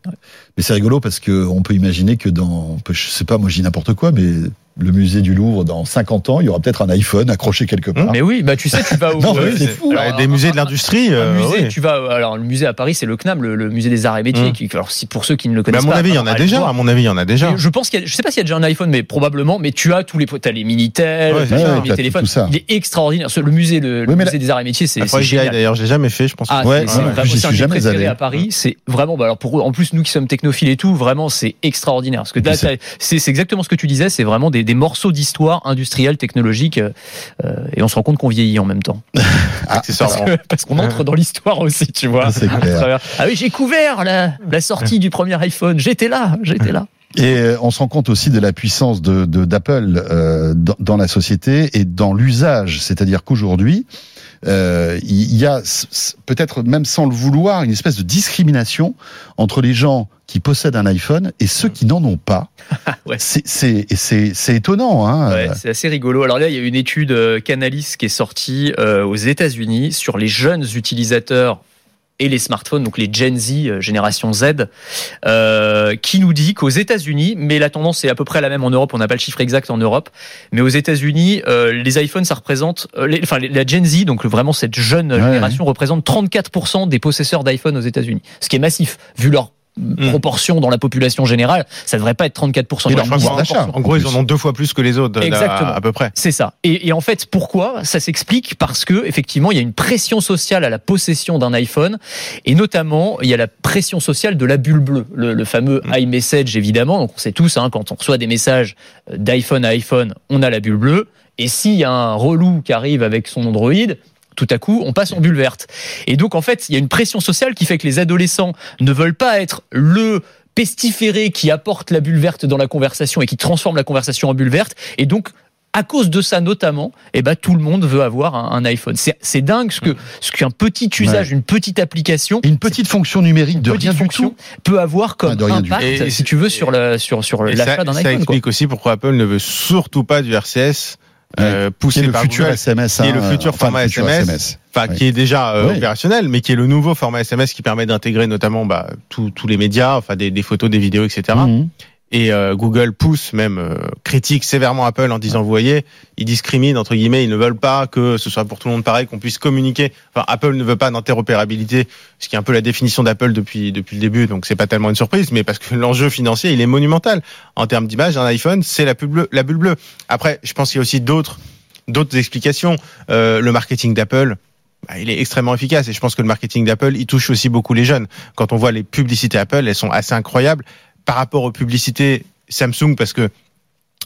S2: Mais c'est rigolo parce que on peut imaginer que dans, je sais pas, moi dis n'importe quoi, mais le musée du Louvre, dans 50 ans, il y aura peut-être un iPhone accroché quelque part.
S3: Mais oui, bah tu sais, tu vas [laughs] au.
S2: Non, mais
S3: euh,
S2: c'est fou.
S3: Alors,
S4: des musées de l'industrie euh,
S3: musée,
S4: oui.
S3: tu vas alors le musée à Paris, c'est le CNAM, le, le musée des arts et métiers.
S2: Mmh.
S3: Qui, alors si pour ceux qui ne le
S4: mais
S3: connaissent
S4: à mon
S3: pas,
S4: avis il y en a déjà
S3: voir.
S4: à mon avis il y en a déjà
S3: Je pense qu'il y a, je sais pas s'il y a déjà un iPhone, mais probablement. Mais tu as tous les, t'as les minitel,
S4: Ouais,
S3: t'as les téléphones.
S2: tout ça.
S3: Il est extraordinaire. Le musée, le, le
S2: Oui, mais
S3: musée des arts et métiers, c'est génial.
S4: d'ailleurs, je l'ai jamais fait, je pense.
S3: Ah,
S2: Ouais,
S3: c'est-
S2: jamais allé.
S3: à Paris. C'est vraiment, bah alors pour en plus nous qui sommes technophiles et tout, vraiment c'est extraordinaire. Parce que
S2: c'est
S3: exactement ce que tu disais. C'est vraiment des, des morceaux d'histoire industrielle, technologique, euh, euh, et on se rend compte qu'on vieillit en même temps. [laughs]
S4: accessoirement.
S3: Parce qu'on entre dans l'histoire aussi, tu vois.
S2: C'est
S3: À
S2: clair.
S3: travers- Ah oui, j'ai couvert la, la sortie du premier iPhone. J'étais là, j'étais là.
S2: Et euh, on se rend compte aussi de la puissance de de- d'Apple euh, dans, dans la société et dans l'usage. C'est-à-dire qu'aujourd'hui, euh, il y a peut-être même sans le vouloir une espèce de discrimination entre les gens qui possèdent un iPhone et ceux qui n'en ont pas. [laughs]
S3: Ouais.
S2: C'est étonnant. Hein.
S3: Ouais, c'est assez rigolo. Alors là, il y a une étude euh, Canalys qui est sortie euh, aux États-Unis sur les jeunes utilisateurs et les smartphones, donc les Gen Z, euh, génération Z, euh, qui nous dit qu'aux États-Unis, mais la tendance est à peu près la même en Europe, on n'a pas le chiffre exact en Europe, mais aux États-Unis, euh, les iPhones, ça représente, euh, les- enfin la Gen Z, donc vraiment cette jeune
S2: Ouais,
S3: génération, représente 34% des possesseurs d'iPhone aux États-Unis, ce qui est massif vu leur proportion dans la population générale, ça devrait pas être 34%.
S2: Et
S3: mais
S2: leur
S3: leur
S2: pouvoir
S3: proportion.
S2: d'achat.
S4: En gros, ils en ont deux fois plus que les autres,
S3: Exactement.
S4: à, à peu près.
S3: C'est ça. Et, et en fait, pourquoi Ça s'explique? Parce que effectivement, il y a une pression sociale à la possession d'un iPhone, et notamment, il y a la pression sociale de la bulle bleue, le, le fameux
S4: Mm.
S3: iMessage évidemment. Donc, on sait tous, hein, quand on reçoit des messages d'iPhone à iPhone, on a la bulle bleue. Et s'il y a un relou qui arrive avec son Android, tout à coup, on passe en bulle verte. Et donc, en fait, il y a une pression sociale qui fait que les adolescents ne veulent pas être le pestiféré qui apporte la bulle verte dans la conversation et qui transforme la conversation en bulle verte. Et donc, à cause de ça notamment, eh ben, tout le monde veut avoir un, un iPhone. C'est dingue ce que ce qu'un petit usage, une petite application,
S2: Et une petite fonction numérique de
S3: petite
S2: rien du
S3: fonction
S2: tout.
S3: peut avoir comme
S2: Ah,
S3: impact.
S4: Et-
S3: si tu veux, sur le sur sur
S4: Et
S3: l'achat
S4: ça,
S3: d'un
S4: ça
S3: iPhone. quoi.
S4: explique aussi pourquoi Apple ne veut surtout pas du RCS euh,
S2: Qui
S4: poussé
S2: est le
S4: par
S2: futur
S4: Google,
S2: SMS.
S4: qui est
S2: hein,
S4: le futur
S2: enfin,
S4: format
S2: le futur
S4: SMS. enfin
S2: Oui.
S4: qui est déjà euh,
S2: Oui.
S4: opérationnel, mais qui est le nouveau format SMS qui permet d'intégrer notamment bah, tous tous les médias, enfin des, des photos, des vidéos, etc. Et euh, Google pousse même euh, critique sévèrement Apple en disant vous voyez ils discriminent entre guillemets ils ne veulent pas que ce soit pour tout le monde pareil qu'on puisse communiquer. Enfin Apple ne veut pas d'interopérabilité ce qui est un peu la définition d'Apple depuis depuis le début donc c'est pas tellement une surprise mais parce que [laughs] l'enjeu financier il est monumental. En termes d'image un iPhone c'est la bulle bleue la bulle bleue. Après je pense qu'il y a aussi d'autres d'autres explications. Euh, le marketing d'Apple bah, il est extrêmement efficace et je pense que le marketing d'Apple il touche aussi beaucoup les jeunes. Quand on voit les publicités Apple elles sont assez incroyables par rapport aux publicités Samsung parce que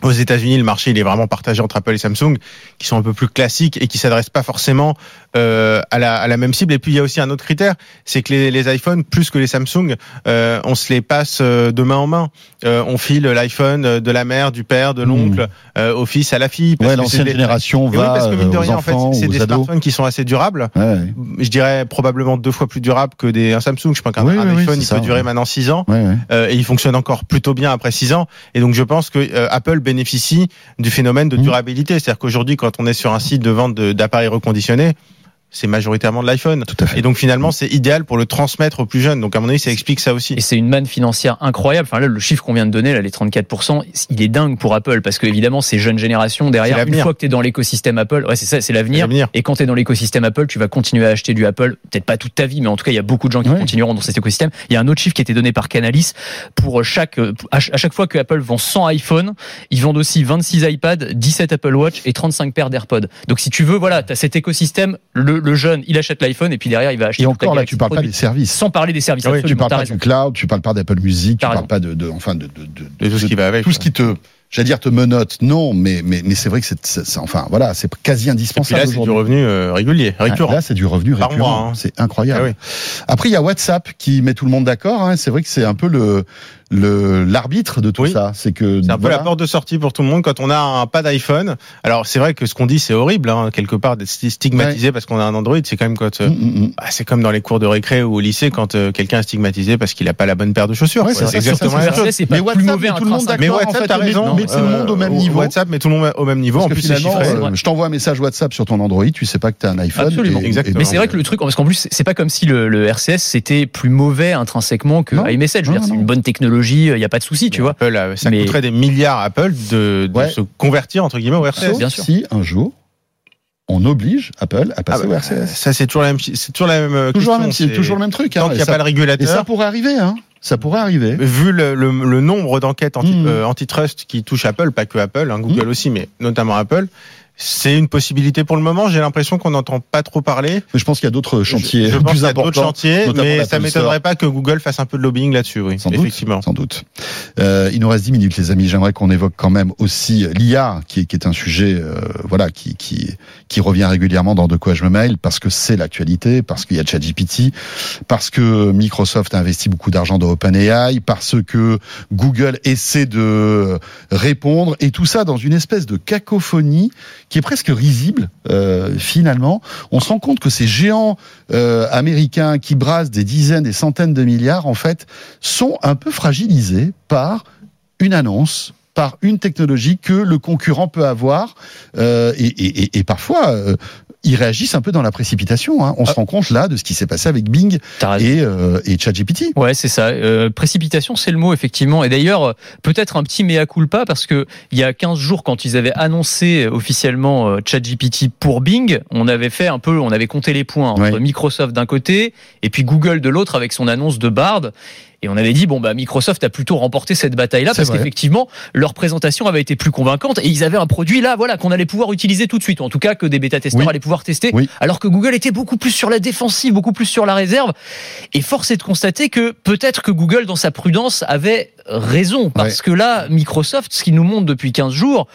S4: aux États-Unis, le marché il est vraiment partagé entre Apple et Samsung, qui sont un peu plus classiques et qui s'adressent pas forcément euh, à, la, à la même cible. Et puis il y a aussi un autre critère, c'est que les, les iPhones, plus que les Samsung, euh, on se les passe euh, de main en main. Euh, on file l'iPhone de la mère, du père, de l'oncle, euh, au fils, à la fille. parce
S2: Ouais, l'ancienne
S4: des-
S2: génération
S4: Et oui,
S2: va
S4: parce que mine de
S2: euh,
S4: rien, en fait,
S2: enfants,
S4: c'est des
S2: ados.
S4: smartphones qui sont assez durables.
S2: Ouais,
S4: Je dirais probablement deux fois plus durables que des un Samsung. Je pense qu'un
S2: Oui,
S4: un
S2: oui, oui,
S4: iPhone il
S2: ça,
S4: peut durer maintenant six ans. Euh, et il fonctionne encore plutôt bien après 6 ans. Et donc je pense que Apple bénéficie du phénomène de
S2: Mhm.
S4: durabilité. C'est-à-dire qu'aujourd'hui, quand on est sur un site de vente d'appareils reconditionnés, c'est majoritairement de l'iPhone.
S2: Tout à fait.
S4: Et donc finalement, c'est idéal pour le transmettre aux plus jeunes. Donc à mon avis, ça explique ça aussi.
S3: Et c'est une manne financière incroyable. Enfin là, le chiffre qu'on vient de donner, là, les 34%, il est dingue pour Apple parce que évidemment, ces jeunes générations derrière, une fois que tu es dans l'écosystème Apple, ouais, c'est ça, c'est l'avenir. Et quand tu es dans l'écosystème Apple, tu vas continuer à acheter du Apple, peut-être pas toute ta vie, mais en tout cas, il y a beaucoup de gens qui
S2: Ouais.
S3: continueront dans cet écosystème. Il y a un autre chiffre qui a été donné par Canalis pour chaque à ch- à chaque fois que Apple vend 100 iPhone, ils vendent aussi 26 iPad, 17 Apple Watch et 35 paires d'AirPods. Donc si tu veux, voilà, tu as cet écosystème, le, le jeune, il achète l'iPhone et puis derrière, il va acheter
S2: Et encore là, tu parles pas des services.
S3: sans parler des services.
S2: Ah oui, tu parles pas
S3: raison.
S2: du cloud, tu parles pas d'Apple Music, tu parles pas de, de enfin de, de, de,
S4: De tout ce qui va avec.
S2: tout ce qui te, j'allais dire te menote. Non, mais mais mais c'est vrai que c'est, enfin voilà, c'est quasi
S4: Et puis
S2: indispensable.
S4: là, c'est du revenu euh, régulier, récurrent.
S2: Là, c'est du revenu
S4: Par
S2: récurrent.
S4: hein.
S2: C'est incroyable.
S4: Ah oui.
S2: Après, il y a WhatsApp qui met tout le monde d'accord. Hein. C'est vrai que c'est un peu le l'arbitre de tout
S4: Oui.
S2: ça. C'est que
S4: C'est un peu la porte de sortie pour tout le monde quand on a un pas d'iPhone. Alors c'est vrai que ce qu'on dit c'est horrible hein, quelque part d'être sti- stigmatisé parce qu'on a un Android. C'est quand même quand euh,
S2: Mm, mm, mm.
S4: bah, c'est comme dans les cours de récré ou au lycée quand euh, quelqu'un est stigmatisé parce qu'il a pas la bonne paire de chaussures.
S2: Ouais, c'est ça,
S4: exactement la chose.
S2: Mais WhatsApp
S3: mauvais
S2: met tout le monde.
S4: Mais
S2: d'accord,
S4: WhatsApp,
S2: en fait,
S4: t'as
S2: mais-
S4: raison.
S2: mais c'est le monde au même
S4: euh,
S2: niveau.
S4: WhatsApp met tout le monde au même niveau. En plus,
S2: je t'envoie un message WhatsApp sur ton Android, tu sais pas que tu as un iPhone.
S3: Absolument.
S4: Exactement.
S3: Mais c'est vrai que le truc, parce qu'en plus, c'est- pas comme si le, RCS c'était plus mauvais intrinsèquement que iMessage. C'est une bonne technologie, il y a pas de souci, tu vois.
S4: Apple, euh, ça
S3: Mais-
S4: coûterait des milliards à Apple de, de
S2: Ouais.
S4: se convertir entre guillemets au RCS.
S2: Sauf
S3: bien sûr.
S2: si un jour on oblige Apple à
S4: Ah
S2: passer
S4: bah,
S2: au RCS.
S4: ça c'est toujours la même, c'est toujours la même euh,
S2: Toujours,
S4: question.
S2: même, toujours le même truc.
S4: Tant
S2: hein,
S4: qu'il
S2: et
S4: n'y a
S2: ça-
S4: pas le
S2: Et ça
S4: régulateur.
S2: pourrait arriver. Hein. Ça pourrait arriver.
S4: Vu le, le, le nombre d'enquêtes anti,
S2: Mm.
S4: euh, antitrust qui touchent Apple, pas que Apple, hein, Google
S2: Mm.
S4: aussi, mais notamment Apple, c'est une possibilité pour le moment. J'ai l'impression qu'on n'entend pas trop parler.
S2: Mais je pense qu'il y a d'autres chantiers
S4: je, je pense
S2: plus
S4: a d'autres
S2: importants.
S4: chantiers, mais ça m'étonnerait pas que Google fasse un peu de lobbying là-dessus, oui.
S2: Sans doute.
S4: effectivement.
S2: Sans doute. Euh, il nous reste 10 minutes, les amis. J'aimerais qu'on évoque quand même aussi l'IA, qui, est- qui est un sujet, euh, voilà, qui, qui, qui revient régulièrement dans De quoi je me mail, parce que c'est l'actualité, parce qu'il y a ChatGPT, parce que Microsoft a investi beaucoup d'argent dans OpenAI, parce que Google essaie de répondre, et tout ça dans une espèce de cacophonie qui est presque risible, euh, finalement. On se rend compte que ces géants euh, américains qui brassent des dizaines, des centaines de milliards, en fait, sont un peu fragilisés par une annonce par une technologie que le concurrent peut avoir euh, et, et- et- et parfois euh, ils réagissent un peu dans la précipitation. hein. On se rend compte là de ce qui s'est passé avec Bing et, euh, et ChatGPT.
S3: Ouais, c'est ça. Euh, précipitation, c'est le mot effectivement. Et d'ailleurs, euh, peut-être un petit mea culpa parce que il y a 15 jours, quand ils avaient annoncé officiellement euh, ChatGPT pour Bing, on avait fait un peu, on avait compté les points entre
S2: Ouais.
S3: Microsoft d'un côté et puis Google de l'autre avec son annonce de Bard. Et on avait dit bon bah Microsoft a plutôt remporté cette bataille-là parce qu'effectivement leur présentation avait été plus convaincante et ils avaient un produit là voilà qu'on allait pouvoir utiliser tout de suite ou en tout cas que des bêta testeurs
S2: Oui.
S3: allaient pouvoir tester
S2: Oui.
S3: alors que Google était beaucoup plus sur la défensive beaucoup plus sur la réserve et force est de constater que peut-être que Google dans sa prudence avait raison parce que là Microsoft ce qu'il nous montre depuis 15 jours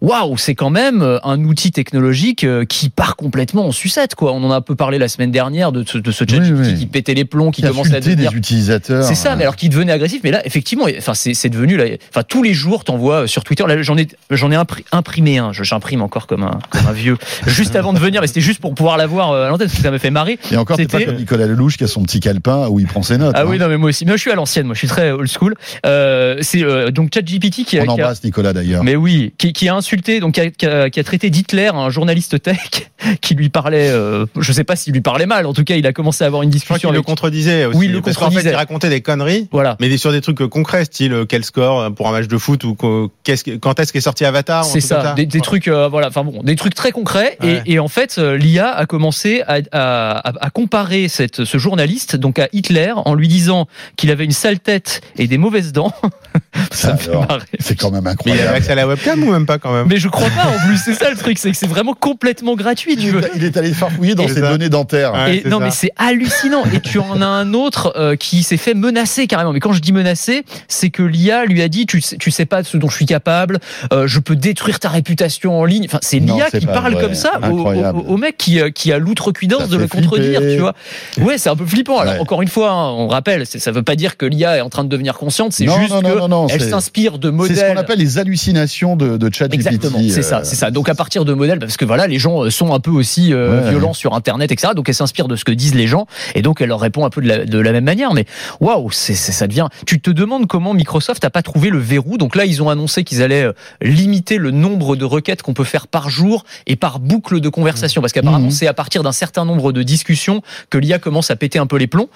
S3: waouh c'est quand même euh, un outil technologique euh, qui part complètement en sucette quoi on en a un peu parlé la semaine dernière de ce, de ce ChatGPT
S2: Oui, oui.
S3: qui pétait les plombs qui
S2: Qui a
S3: commençait à devenir
S2: des utilisateurs.
S3: c'est ça, mais alors qu'il devenait agressif. Mais là, effectivement, enfin, c'est devenu là. Enfin, tous les jours, t'envoies sur Twitter. Là, j'en ai, j'en ai impri- imprimé un. J'imprime encore comme un, comme un vieux. [laughs] Juste avant de venir, mais c'était juste pour pouvoir l'avoir euh, à l'antenne parce que ça me fait marrer.
S2: Et encore, c'est pas comme Nicolas Lelouch qui a son petit calepin où il prend ses notes.
S3: Ah
S2: hein.
S3: oui, non, mais moi aussi. Mais je suis à l'ancienne. Moi, je suis très old school. Euh, c'est euh, donc ChatGPT qui a,
S2: On
S3: qui a-
S2: embrasse Nicolas d'ailleurs.
S3: mais oui, qui, qui a insulté, donc qui a, qui a- qui a traité d'Hitler un journaliste tech [laughs] qui lui parlait. Euh, je sais pas s'il lui parlait mal. En tout cas, il a commencé à avoir une discussion
S4: qu'il le contredisait aussi.
S3: Oui, il le
S4: parce qu'en fait,
S3: contredisait.
S4: il racontait des conneries.
S3: Voilà.
S4: Mais sur des trucs euh, concrets, style euh, quel score euh, pour un match de foot ou qu'o- qu'est-ce que- quand est-ce qu'est sorti Avatar
S3: C'est ça, des, des trucs, euh, voilà, enfin bon, des trucs très concrets.
S4: Ouais.
S3: Et, et en fait, euh, l'IA a commencé à, à- à- à comparer cette, ce journaliste donc à Hitler en lui disant qu'il avait une sale tête et des mauvaises dents. [laughs] ça me fait marrer.
S2: C'est quand même
S4: Mais il avait
S2: incroyable.
S4: accès à la webcam ou même pas quand même?
S3: Mais je crois pas en plus, c'est ça le truc, c'est que c'est vraiment complètement gratuit. Tu
S2: Il
S3: veux.
S2: est, il est allé farfouiller dans ses
S4: ça.
S2: données dentaires.
S4: Ouais,
S3: Et
S4: c'est
S3: non
S4: ça.
S3: mais c'est hallucinant et tu en as un autre euh, qui s'est fait menacer carrément mais quand je dis menacer c'est que l'IA lui a dit tu sais, tu sais pas de ce dont je suis capable euh, je peux détruire ta réputation en ligne enfin c'est l'IA qui parle
S2: vrai.
S3: comme ça au,
S2: Incroyable.
S3: au- au mec qui, euh, qui a l'outrecuidance de le contredire
S2: flipper.
S3: tu vois ouais c'est un peu flippant alors
S2: Ouais.
S3: encore une fois hein, on rappelle ça veut pas dire que l'IA est en train de devenir consciente c'est
S2: Non, Non,
S3: juste
S2: non, non, non, c'est-
S3: s'inspire de
S2: C'est
S3: modèles.
S2: ce qu'on appelle les hallucinations de, de ChatGPT.
S3: Exactement, c'est ça,
S2: euh,
S3: c'est ça. Donc à partir de modèles, parce que voilà, les gens euh, sont un peu aussi euh,
S2: Ouais.
S3: violents sur Internet, etc. Donc elle s'inspire de ce que disent les gens, et donc elle leur répond un peu de la, de la même manière. Mais waouh, c'est c'est- ça devient. Tu te demandes comment Microsoft n'a pas trouvé le verrou. Donc là, ils ont annoncé qu'ils allaient limiter le nombre de requêtes qu'on peut faire par jour et par boucle de conversation, parce qu'apparemment
S2: Mhm.
S3: c'est à partir d'un certain nombre de discussions que l'IA commence à péter un peu les plombs.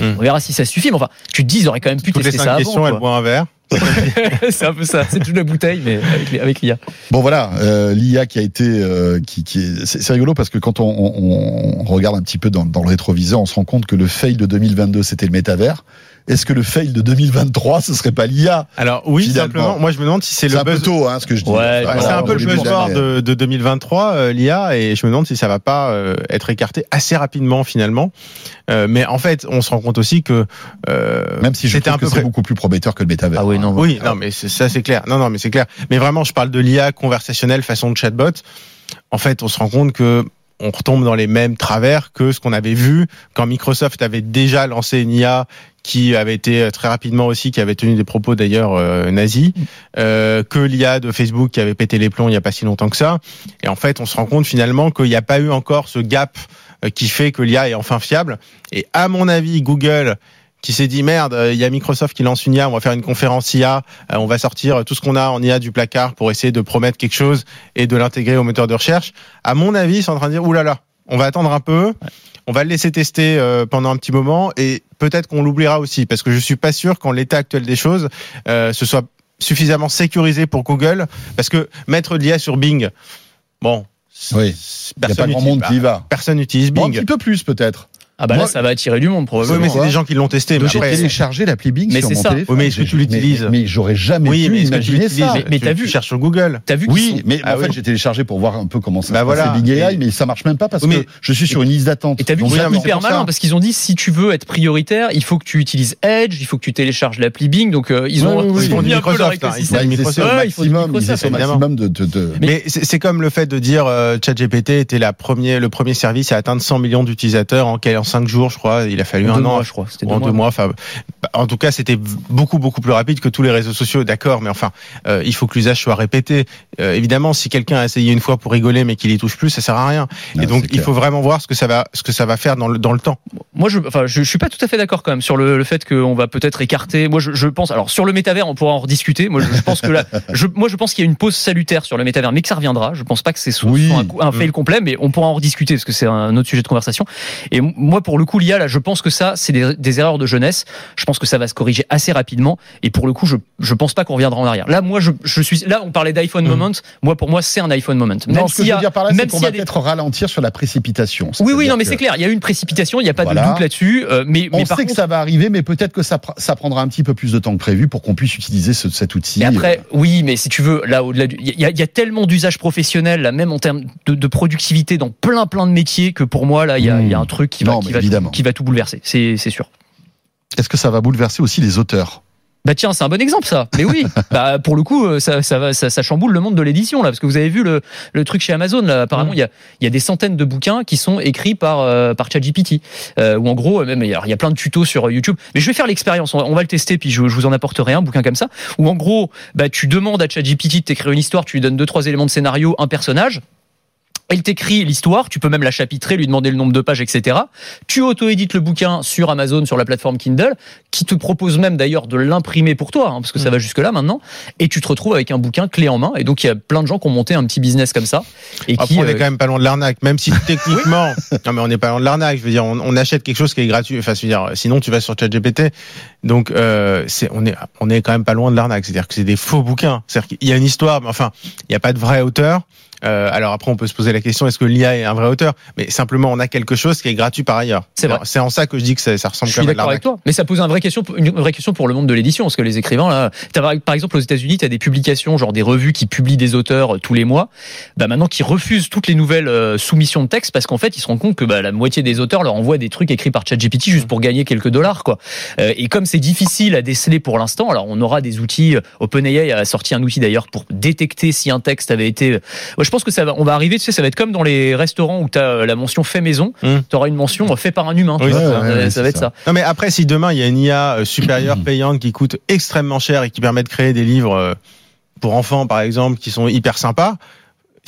S4: Mhm.
S3: On verra si ça suffit. Mais enfin, tu te dis, ils auraient quand même pu
S4: Toutes les
S3: tester
S4: cinq
S3: ça
S4: questions,
S3: avant.
S4: Boit un verre. [laughs]
S3: c'est un peu ça. C'est toute la bouteille, mais avec, l'IA.
S2: Bon voilà, euh, l'IA qui a été, euh, qui, qui est, c'est c'est rigolo parce que quand on, on- on regarde un petit peu dans, dans le rétroviseur, on se rend compte que le fail de 2022 c'était le métavers. Est-ce que le fail de 2023 ce serait pas l'IA
S4: Alors oui,
S2: Finalement.
S4: simplement, moi je me demande si c'est
S2: C'est
S4: le
S2: un peu tôt, hein, ce que je dis.
S3: Ouais, voilà,
S4: c'est un peu le buzzword de, de 2023, euh, l'IA, et je me demande si ça va pas euh, être écarté assez rapidement finalement. Euh, mais en fait, on se rend compte aussi que euh,
S2: Même si je
S4: c'était
S2: trouve
S4: un
S2: que
S4: peu
S2: c'est
S4: près-
S2: beaucoup plus prometteur que le métavers.
S3: Ah oui, non,
S4: Oui, non, mais c'est- ça c'est clair. Non, non, mais c'est clair. Mais vraiment, je parle de l'IA conversationnelle façon de chatbot. En fait, on se rend compte que on retombe dans les mêmes travers que ce qu'on avait vu quand Microsoft avait déjà lancé une IA qui avait été euh, très rapidement aussi, qui avait tenu des propos d'ailleurs euh, nazis, euh, que l'IA de Facebook qui avait pété les plombs il n'y a pas si longtemps que ça. Et en fait, on se rend compte finalement qu'il n'y a pas eu encore ce gap euh, qui fait que l'IA est enfin fiable. Et à mon avis, Google qui s'est dit merde, euh, il y a Microsoft qui lance une IA, on va faire une conférence IA, euh, on va sortir tout ce qu'on a en IA du placard pour essayer de promettre quelque chose et de l'intégrer au moteur de recherche. À mon avis, c'est en train de dire oulala, là là, on va attendre un peu, on va le laisser tester euh, pendant un petit moment et peut-être qu'on l'oubliera aussi parce que je suis pas sûr qu'en l'état actuel des choses, euh, ce soit suffisamment sécurisé pour Google parce que mettre de l'IA sur Bing, bon,
S2: Oui.
S4: c'est-
S2: Il n'y a pas
S4: personne
S2: grand monde qui y va.
S4: Personne n'utilise
S2: Bon, un
S4: Bing.
S2: petit peu plus peut-être.
S3: Ah bah
S2: Moi-
S3: là, ça va attirer du monde
S4: Oui,
S3: probablement.
S4: mais c'est des gens qui l'ont testé. Mais
S2: J'ai téléchargé l'appli Bing
S3: Mais
S2: sur
S3: c'est
S2: mon
S3: ça.
S2: téléphone.
S4: Oui, mais est-ce que tu l'utilises
S2: Mais, mais j'aurais jamais
S4: oui,
S2: pu
S4: mais tu
S2: imaginer
S4: l'utilises
S2: ça.
S3: Mais- mais
S4: Tu-
S3: t'as
S4: tu
S3: vu
S4: cherches sur Google.
S3: T'as vu
S2: Oui,
S3: sont-
S2: mais
S4: Ah
S2: en fait,
S4: oui.
S2: j'ai téléchargé pour voir un peu comment ça
S4: Bah
S2: se
S4: voilà.
S2: Bing AI,
S4: Et-
S2: mais ça marche même pas parce
S4: Oui, mais-
S2: que je suis sur une liste d'attente.
S3: Et t'as vu qu'ils
S2: oui,
S3: sont hyper malins parce qu'ils ont dit si tu veux être prioritaire, il faut que tu utilises Edge, il faut que tu télécharges l'appli Bing. Donc euh, ils
S2: Oui,
S3: ont
S2: oui, oui.
S3: ils ont mis un peu leur
S4: Microsoft, ils
S3: écosystème.
S2: Maximum, ils
S3: Microsoft,
S2: essaient au
S4: évidemment.
S2: maximum de, de, de-
S4: Mais c'est comme le fait de dire euh, ChatGPT était le premier service à atteindre 100 millions d'utilisateurs en, quel- 5 jours, je crois. Il a fallu
S3: En
S4: un
S3: deux
S4: an.
S3: mois, je crois.
S4: En deux mois. Enfin, bah, en tout cas, c'était beaucoup beaucoup plus rapide que tous les réseaux sociaux. D'accord, mais enfin, euh, il faut que l'usage soit répété. Euh, évidemment, si quelqu'un a essayé une fois pour rigoler, mais qu'il y touche plus, ça sert à rien.
S2: Non,
S4: Et donc, il
S2: clair.
S4: faut vraiment voir ce que ça va, ce que ça va faire dans le dans le temps.
S3: Moi, je, enfin, je, je suis pas tout à fait d'accord quand même sur le, le fait qu'on va peut-être écarter. Moi, je, je pense. Alors, sur le métavers, on pourra en rediscuter. Moi, je, je pense que là, [laughs] je, moi, je pense qu'il y a une pause salutaire sur le métavers, mais que ça reviendra. Je pense pas que c'est
S2: Oui.
S3: un, un fail complet, mais on pourra en rediscuter parce que c'est un autre sujet de conversation. Et m- moi, pour le coup, l'IA, là, je pense que ça, c'est des, des erreurs de jeunesse. Je pense que ça va se corriger assez rapidement. Et pour le coup, je, je pense pas qu'on reviendra en arrière. Là, moi, je, je suis. Là, on parlait d'iPhone moment. Moi, pour moi, c'est un iPhone moment.
S2: Non,
S3: Même
S2: ce que
S3: s'il
S2: je veux
S3: a-
S2: dire par là, c'est
S3: même
S2: qu'on
S3: s'il y
S2: va
S3: a des-
S2: peut-être ralentir sur la précipitation.
S3: Oui, oui, non, mais
S2: que
S3: c'est clair. Il y a eu une précipitation. Il n'y a pas
S2: Voilà.
S3: de doute là-dessus. Euh, mais,
S2: On
S3: mais par
S2: sait
S3: contre,
S2: que ça va arriver, mais peut-être que ça, pr- ça prendra un petit peu plus de temps que prévu pour qu'on puisse utiliser ce- cet outil.
S3: Mais après, oui, mais si tu veux, là, au-delà du, il y, a- il y a tellement d'usages professionnels, là, même en termes de, de productivité dans plein, plein de métiers, que pour moi, là, il y a, y a un truc qui va,
S2: Non,
S3: qui va,
S2: évidemment.
S3: qui va tout bouleverser. C'est, sûr.
S2: Est-ce que ça va bouleverser aussi les auteurs?
S3: Bah tiens, c'est un bon exemple ça. Mais oui, [laughs] bah pour le coup, euh, ça, ça va, ça, ça chamboule le monde de l'édition là, parce que vous avez vu le, le truc chez Amazon là. Apparemment, il y a, y a des centaines de bouquins qui sont écrits par euh, par ChatGPT. Euh, ou en gros, même il y, a, il y a plein de tutos sur YouTube. Mais je vais faire l'expérience. On, va- on va le tester, puis je, je vous en apporterai un bouquin comme ça. Où en gros, bah tu demandes à ChatGPT de t'écrire une histoire, tu lui donnes deux trois éléments de scénario, un personnage. Elle t'écrit l'histoire, tu peux même la chapitrer, lui demander le nombre de pages, etc. Tu auto-édites le bouquin sur Amazon, sur la plateforme Kindle, qui te propose même d'ailleurs de l'imprimer pour toi, hein, parce que ça va jusque-là maintenant, et tu te retrouves avec un bouquin clé en main. Et donc il y a plein de gens qui ont monté un petit business comme ça. Et
S4: Après,
S3: qui,
S4: on est
S3: euh,
S4: quand même pas loin de l'arnaque, même si [laughs] techniquement, non mais on n'est pas loin de l'arnaque. Je veux dire, on, on achète quelque chose qui est gratuit. Enfin, je veux dire, sinon tu vas sur ChatGPT. Donc, euh, c'est, on est, on est quand même pas loin de l'arnaque. C'est-à-dire que c'est des faux bouquins. C'est-à-dire qu'il y a une histoire, mais enfin, il n'y a pas de vrai auteur. Euh, alors après, on peut se poser la question est-ce que l'IA est un vrai auteur? Mais simplement, on a quelque chose qui est gratuit par ailleurs.
S3: C'est vrai.
S4: C'est en ça que je dis que ça, ça ressemble
S3: Je suis d'accord avec toi, mais ça pose une vraie question, une vraie question pour le monde de l'édition, parce que les écrivains là, par- exemple aux États-Unis, tu as des publications, genre des revues qui publient des auteurs euh, tous les mois, bah maintenant qui refusent toutes les nouvelles euh, soumissions de texte parce qu'en fait ils se rendent compte que bah, la moitié des auteurs leur envoient des trucs écrits par ChatGPT juste pour gagner quelques dollars quoi. Euh, et comme c'est difficile à déceler pour l'instant, alors on aura des outils. OpenAI a sorti un outil d'ailleurs pour détecter si un texte avait été. Moi, je pense que ça va, on va arriver, tu sais, ça va être comme dans les restaurants où tu as la mention fait maison,
S4: Mm.
S3: tu auras une mention fait par un humain.
S4: Oui,
S3: tu vois,
S2: ouais,
S3: ça,
S2: ouais,
S3: ça
S2: ouais,
S3: va être
S2: ça.
S3: ça.
S4: Non mais après si demain il y a une IA euh, supérieure payante qui coûte extrêmement cher et qui permet de créer des livres euh, pour enfants par exemple qui sont hyper sympas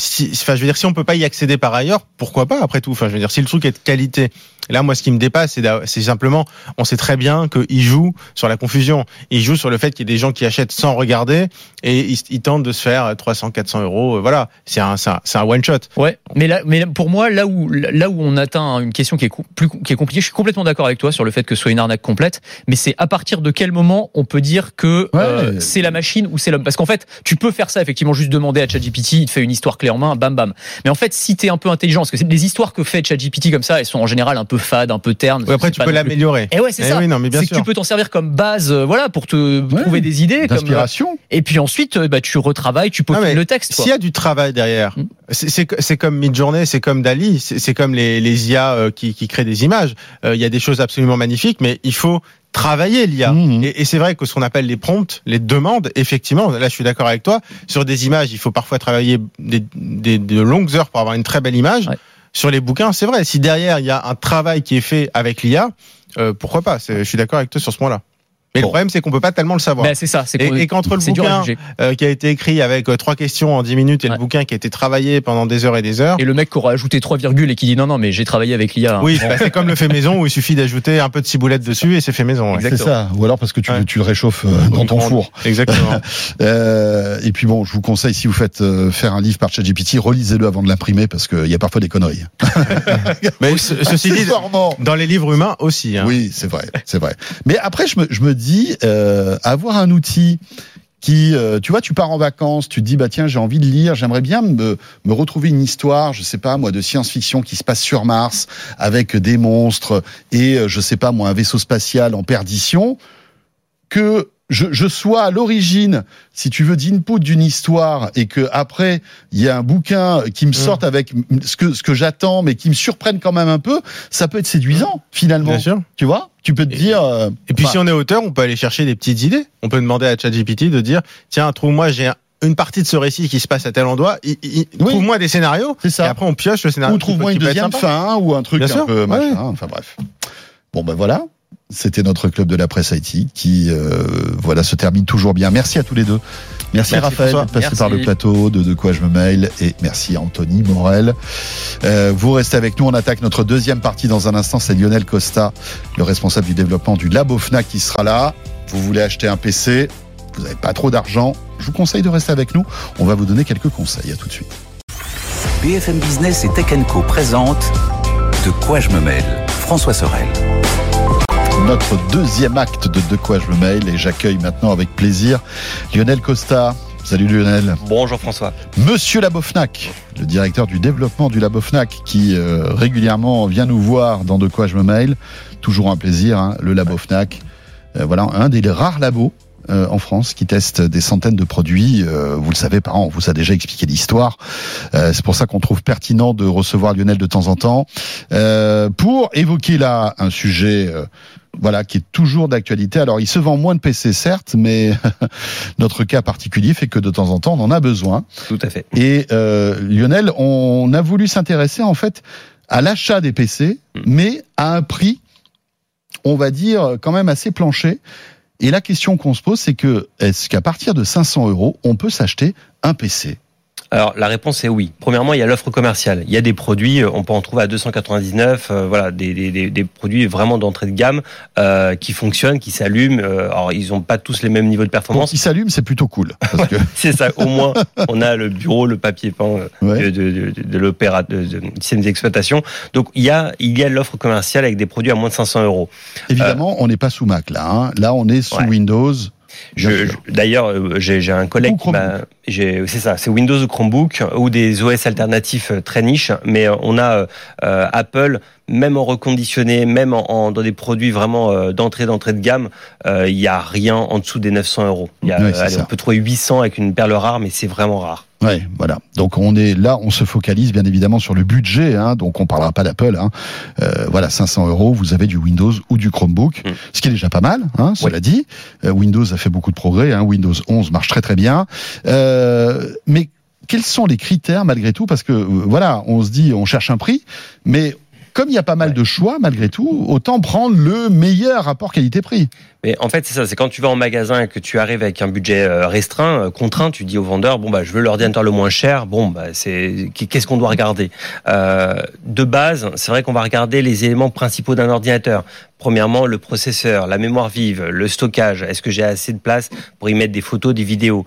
S4: si, enfin, je veux dire, si on peut pas y accéder par ailleurs, pourquoi pas après tout? Enfin, je veux dire, si le truc est de qualité. Là, moi, ce qui me dépasse, c'est simplement, on sait très bien qu'il joue sur la confusion. Il joue sur le fait qu'il y ait des gens qui achètent sans regarder et ils, ils tentent de se faire 300, 400 euros. euh, Voilà, c'est un, c'est un, un one shot.
S3: Ouais, mais là, mais pour moi, là où, là où on atteint une question qui est plus qui est compliquée, je suis complètement d'accord avec toi sur le fait que ce soit une arnaque complète. Mais c'est à partir de quel moment on peut dire que
S2: Ouais.
S3: euh, c'est la machine ou c'est l'homme? Parce qu'en fait, tu peux faire ça effectivement, juste demander à ChatGPT, il te fait une histoire clé en main, bam bam. Mais en fait, si t'es un peu intelligent, parce que les histoires que fait ChatGPT comme ça, elles sont en général un peu fades, un peu ternes.
S4: Oui, après, tu peux l'améliorer.
S3: Et ouais, c'est
S4: Eh
S3: ça.
S4: oui, non, mais bien
S3: c'est que tu peux t'en servir comme base, euh, voilà, pour te
S2: Ouais.
S3: trouver des idées. Comme, euh,
S2: D'inspiration.
S3: et puis ensuite, euh, bah, tu retravailles, tu peaufines le texte.
S4: S'il y a du travail derrière,
S3: Mm.
S4: c'est- comme Midjourney, c'est comme Dali, c'est comme les, les IA qui, qui créent des images. Euh, Il y a des choses absolument magnifiques, mais il faut travailler l'IA.
S2: Mhm.
S4: Et, et c'est vrai que ce qu'on appelle les prompts, les demandes, effectivement, là je suis d'accord avec toi, sur des images, il faut parfois travailler des, des- de longues heures pour avoir une très belle image.
S3: Ouais.
S4: Sur les bouquins, c'est vrai, si derrière il y a un travail qui est fait avec l'IA, euh, pourquoi pas? Je suis d'accord avec toi sur ce point-là. Mais
S2: Bon.
S4: le problème, c'est qu'on peut pas tellement le savoir.
S3: Bah, c'est ça. C'est
S4: Et- et qu'entre le bouquin, euh, qui a été écrit avec euh, trois questions en 10 minutes et
S3: Ouais.
S4: le bouquin qui a été travaillé pendant des heures et des heures.
S3: Et le mec qui aura ajouté 3 virgules et qui dit non, non, mais j'ai travaillé avec l'IA. hein.
S4: Oui, bah, c'est comme le fait maison où il suffit d'ajouter un peu de ciboulette dessus et c'est fait maison. ouais.
S2: C'est ça. Ou alors parce que tu,
S4: Ouais.
S2: tu le réchauffes euh, dans ton four.
S4: Exactement. [laughs]
S2: Et puis bon, je vous conseille si vous faites euh, faire un livre par ChatGPT, relisez-le avant de l'imprimer parce qu'il y a parfois des conneries. [laughs]
S4: Mais ce- ceci [laughs] dit, dans les livres humains aussi. Hein.
S2: Oui, c'est vrai, c'est vrai. Mais après, je me, je me dis, euh, avoir un outil qui, euh, tu vois, tu pars en vacances, tu te dis, bah tiens, j'ai envie de lire, j'aimerais bien me, me retrouver une histoire, je sais pas moi, de science-fiction qui se passe sur Mars avec des monstres et, euh, je sais pas moi, un vaisseau spatial en perdition, que je, je sois à l'origine, si tu veux, d'input d'une histoire et que après il y a un bouquin qui me sorte avec ce que ce que j'attends, mais qui me surprenne quand même un peu, ça peut être séduisant finalement.
S4: Bien sûr.
S2: Tu vois? Tu peux te
S4: Et-
S2: dire. euh,
S4: Et puis si on est auteur, on peut aller chercher des petites idées. On peut demander à ChatGPT de dire tiens, trouve-moi, j'ai un- une partie de ce récit qui se passe à tel endroit. I- i-
S2: Oui.
S4: Trouve-moi des scénarios.
S2: C'est ça.
S4: Et après, on pioche le scénario.
S2: ou trouve-moi une deuxième fin ou un truc
S4: Bien
S2: un
S4: sûr,
S2: peu
S4: ouais.
S2: machin. Enfin bref. Bon ben voilà. C'était notre club de la presse IT qui euh, voilà se termine toujours bien. Merci à tous les deux. Merci,
S4: Merci,
S2: Raphaël passé
S3: Merci.
S2: par le plateau de De quoi je me mail et merci à Anthony Morel. Euh, vous restez avec nous. On attaque notre deuxième partie dans un instant. C'est Lionel Costa, le responsable du développement du Labo Fnac qui sera là. Vous voulez acheter un PC, vous n'avez pas trop d'argent. Je vous conseille de rester avec nous. On va vous donner quelques conseils. À tout de suite.
S1: BFM Business et Tech Co présente De quoi je me mêle François Sorel.
S2: Notre deuxième acte de De quoi je me mail et j'accueille maintenant avec plaisir Lionel Costa. Salut Lionel.
S5: Bonjour François.
S2: Monsieur Labofnac, le directeur du développement du Labofnac qui euh, régulièrement vient nous voir dans De quoi je me mail. Toujours un plaisir, hein, le Labofnac. Euh, voilà, un des rares labos euh, en France qui teste des centaines de produits. Euh, vous le savez, par an, on vous a déjà expliqué l'histoire. Euh, c'est pour ça qu'on trouve pertinent de recevoir Lionel de temps en temps euh, pour évoquer là un sujet. Voilà, qui est toujours d'actualité. Alors, il se vend moins de PC, certes, mais [laughs] notre cas particulier fait que de temps en temps, on en a besoin.
S5: Tout à fait.
S2: Et euh, Lionel, on a voulu s'intéresser en fait à l'achat des PC,
S5: Mm.
S2: mais à un prix, on va dire quand même assez planché. Et la question qu'on se pose, c'est que est-ce qu'à partir de 500 euros, on peut s'acheter un PC
S5: Alors la réponse est oui. Premièrement, il y a l'offre commerciale. Il y a des produits, euh, on peut en trouver à 299, euh, voilà, des, des, des, des produits vraiment d'entrée de gamme euh, qui fonctionnent, qui s'allument. Euh, alors ils n'ont pas tous les mêmes niveaux de performance.
S2: qui s'allume, c'est plutôt cool. [laughs] Parce que,
S5: C'est ça. Au moins, on a le bureau, le papier peint euh,
S2: ouais.
S5: de, de, de, de l'opéra, de, système d'exploitation. Donc il y a il y a l'offre commerciale avec des produits à moins de 500 euros.
S2: Évidemment, on n'est pas sous Mac là. hein. Là, on est sous
S5: Ouais.
S2: Windows.
S5: D'ailleurs, j'ai j'ai un collègue qui m'a. C'est ça, c'est Windows ou Chromebook ou des OS alternatifs euh, très niches. Mais euh, on a euh, euh, Apple, même en reconditionné, même en, en- dans des produits vraiment euh, d'entrée d'entrée de gamme, euh, il n'y a rien en dessous des 900 euros. Y a, allez, on peut trouver 800 avec une perle rare, mais c'est vraiment rare.
S2: Ouais, voilà. Donc on est là, on se focalise bien évidemment sur le budget. Hein, donc on parlera pas d'Apple. Hein. Euh, voilà, 500 euros, vous avez du Windows ou du Chromebook,
S5: Mm.
S2: ce qui est déjà pas mal. Hein, cela dit, Euh, Windows a fait beaucoup de progrès. Hein, Windows 11 marche très très bien. Euh, mais quels sont les critères malgré tout? Parce que euh, voilà, on se dit, on cherche un prix, mais comme il y a pas mal de choix malgré tout, autant prendre le meilleur rapport qualité-prix.
S5: Mais en fait, c'est ça. C'est quand tu vas en magasin et que tu arrives avec un budget euh, restreint, euh, contraint, tu dis au vendeur bon bah je veux l'ordinateur le moins cher. Bon bah c'est qu'est-ce qu'on doit regarder? Euh, De base, c'est vrai qu'on va regarder les éléments principaux d'un ordinateur. Premièrement, le processeur, la mémoire vive, le stockage. Est-ce que j'ai assez de place pour y mettre des photos, des vidéos?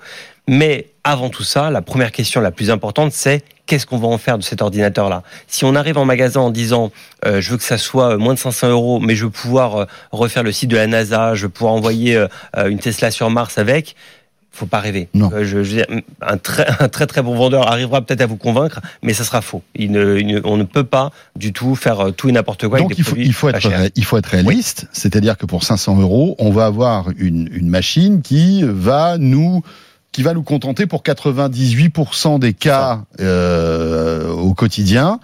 S5: Mais avant tout ça, la première question la plus importante, c'est qu'est-ce qu'on va en faire de cet ordinateur-là? Si on arrive en magasin en disant euh, je veux que ça soit moins de 500 euros, mais je veux pouvoir euh, refaire le site de la NASA, je veux pouvoir envoyer euh, une Tesla sur Mars avec, faut pas rêver.
S2: Non.
S5: Euh, je, je veux dire, un très, [laughs] un très très bon vendeur arrivera peut-être à vous convaincre, mais ça sera faux. Il ne, il ne- on ne peut pas du tout faire euh, tout et n'importe quoi
S2: Donc
S5: avec des
S2: il faut, il faut être il faut être réaliste, c'est-à-dire que pour 500 euros, on va avoir une, une machine qui va nous qui va nous contenter pour 98% des cas euh, au quotidien.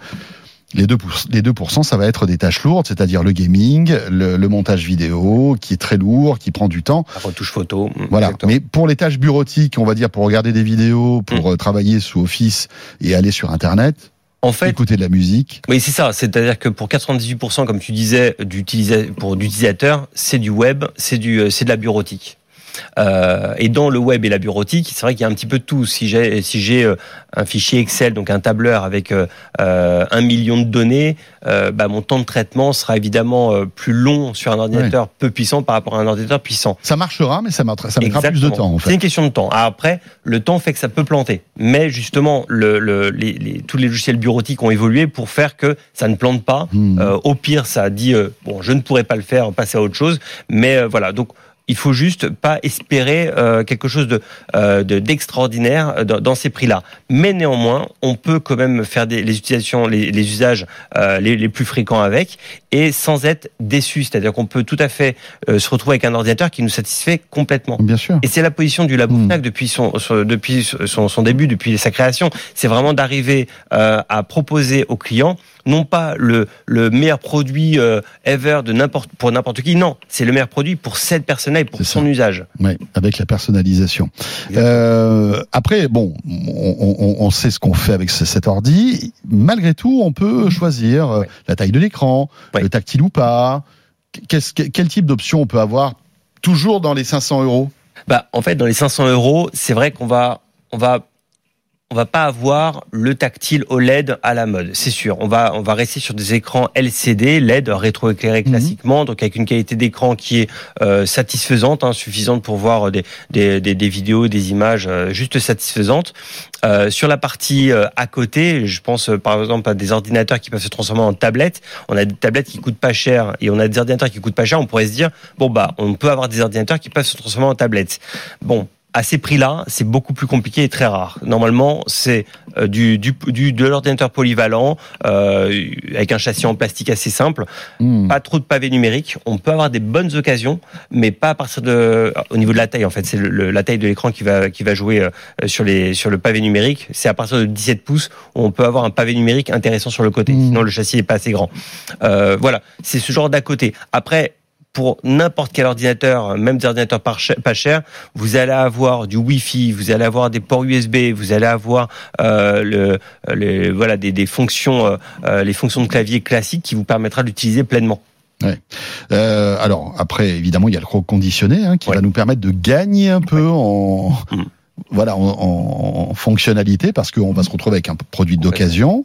S2: Les 2%, les 2%, ça va être des tâches lourdes, c'est-à-dire le gaming, le, le montage vidéo, qui est très lourd, qui prend du temps.
S5: La retouche photo. mm,
S2: Voilà.
S5: exactement.
S2: Mais pour les tâches bureautiques, on va dire pour regarder des vidéos, pour euh, travailler sous Office et aller sur Internet,
S5: En fait,
S2: écouter de la musique.
S5: Oui, c'est ça. C'est-à-dire que pour 98%, comme tu disais, pour d'utilisateurs, c'est du web, c'est du, euh, c'est de la bureautique. Euh, et dans le web et la bureautique, c'est vrai qu'il y a un petit peu de tout. Si j'ai si j'ai euh, un fichier Excel, donc un tableur avec euh, un million de données, euh, bah, mon temps de traitement sera évidemment plus long sur un ordinateur peu puissant par rapport à un ordinateur puissant.
S2: Ça marchera, mais ça mettra, ça mettra plus de temps, en
S5: C'est
S2: fait.
S5: une question de temps. Alors après, le temps fait que ça peut planter. Mais justement, le, le- les, les- tous les logiciels bureautiques ont évolué pour faire que ça ne plante pas.
S2: Hmm.
S5: Au pire, ça dit bon, je ne pourrais pas le faire, passer à autre chose. Mais voilà, donc il faut juste pas espérer euh, quelque chose de euh, de- d'extraordinaire euh, dans, ces prix-là. Mais néanmoins, on peut quand même faire des, les utilisations, les, les usages les plus fréquents avec et sans être déçu. C'est-à-dire qu'on peut tout à fait euh, se retrouver avec un ordinateur qui nous satisfait complètement.
S2: Bien sûr.
S5: Et c'est la position du Labo
S2: Mm.
S5: Fnac depuis son, son- depuis son, son début, depuis sa création. C'est vraiment d'arriver euh, à proposer aux clients non pas le, le meilleur produit euh, ever de n'importe pour n'importe qui, non, c'est le meilleur produit pour cette personne-là et pour son
S2: ça.
S5: usage.
S2: Ouais, avec la personnalisation. Euh, après, bon, on, on- on sait ce qu'on fait avec ce- cet ordi. Malgré tout, on peut choisir
S5: Ouais.
S2: la taille de l'écran,
S5: Ouais.
S2: le tactile ou pas. Qu'est-ce que- quel type d'option on peut avoir toujours dans les 500 euros?
S5: Bah, en fait, dans les 500 euros, c'est vrai qu'on va, on va, on va pas avoir le tactile OLED à la mode, c'est sûr. On va, on va rester sur des écrans LCD, LED rétroéclairés
S2: Mhm.
S5: classiquement, donc avec une qualité d'écran qui est euh, satisfaisante, hein, suffisante pour voir des, des, des, des vidéos, des images euh, juste satisfaisantes. Euh, sur la partie euh, à côté, je pense euh, par exemple à des ordinateurs qui peuvent se transformer en tablettes. On a des tablettes qui coûtent pas cher et on a des ordinateurs qui coûtent pas cher. On pourrait se dire bon bah on peut avoir des ordinateurs qui peuvent se transformer en tablettes. Bon. À ces prix-là, c'est beaucoup plus compliqué et très rare. Normalement, c'est euh, du, du, du de l'ordinateur polyvalent euh, avec un châssis en plastique assez simple,
S2: Hmm.
S5: pas trop de pavés numériques. On peut avoir des bonnes occasions, mais pas à partir de au niveau de la taille. En fait, c'est le- le- la taille de l'écran qui va qui va jouer euh, sur les sur le pavé numérique. C'est à partir de 17 pouces où on peut avoir un pavé numérique intéressant sur le côté.
S2: Mhm.
S5: Sinon, le châssis est pas assez grand. Euh, voilà, c'est ce genre d'à côté. Après. Pour n'importe quel ordinateur, même des ordinateurs pas cher- pas chers, vous allez avoir du Wi-Fi, vous allez avoir des ports USB, vous allez avoir euh, le, le- voilà des, des fonctions, euh, euh, les fonctions de clavier classiques qui vous permettra d'utiliser pleinement.
S2: Euh, alors après, évidemment, il y a le reconditionné hein, qui
S5: Ouais.
S2: va nous permettre de gagner un peu en
S5: Mm.
S2: voilà en, en- en fonctionnalité parce qu'on va se retrouver avec un produit d'occasion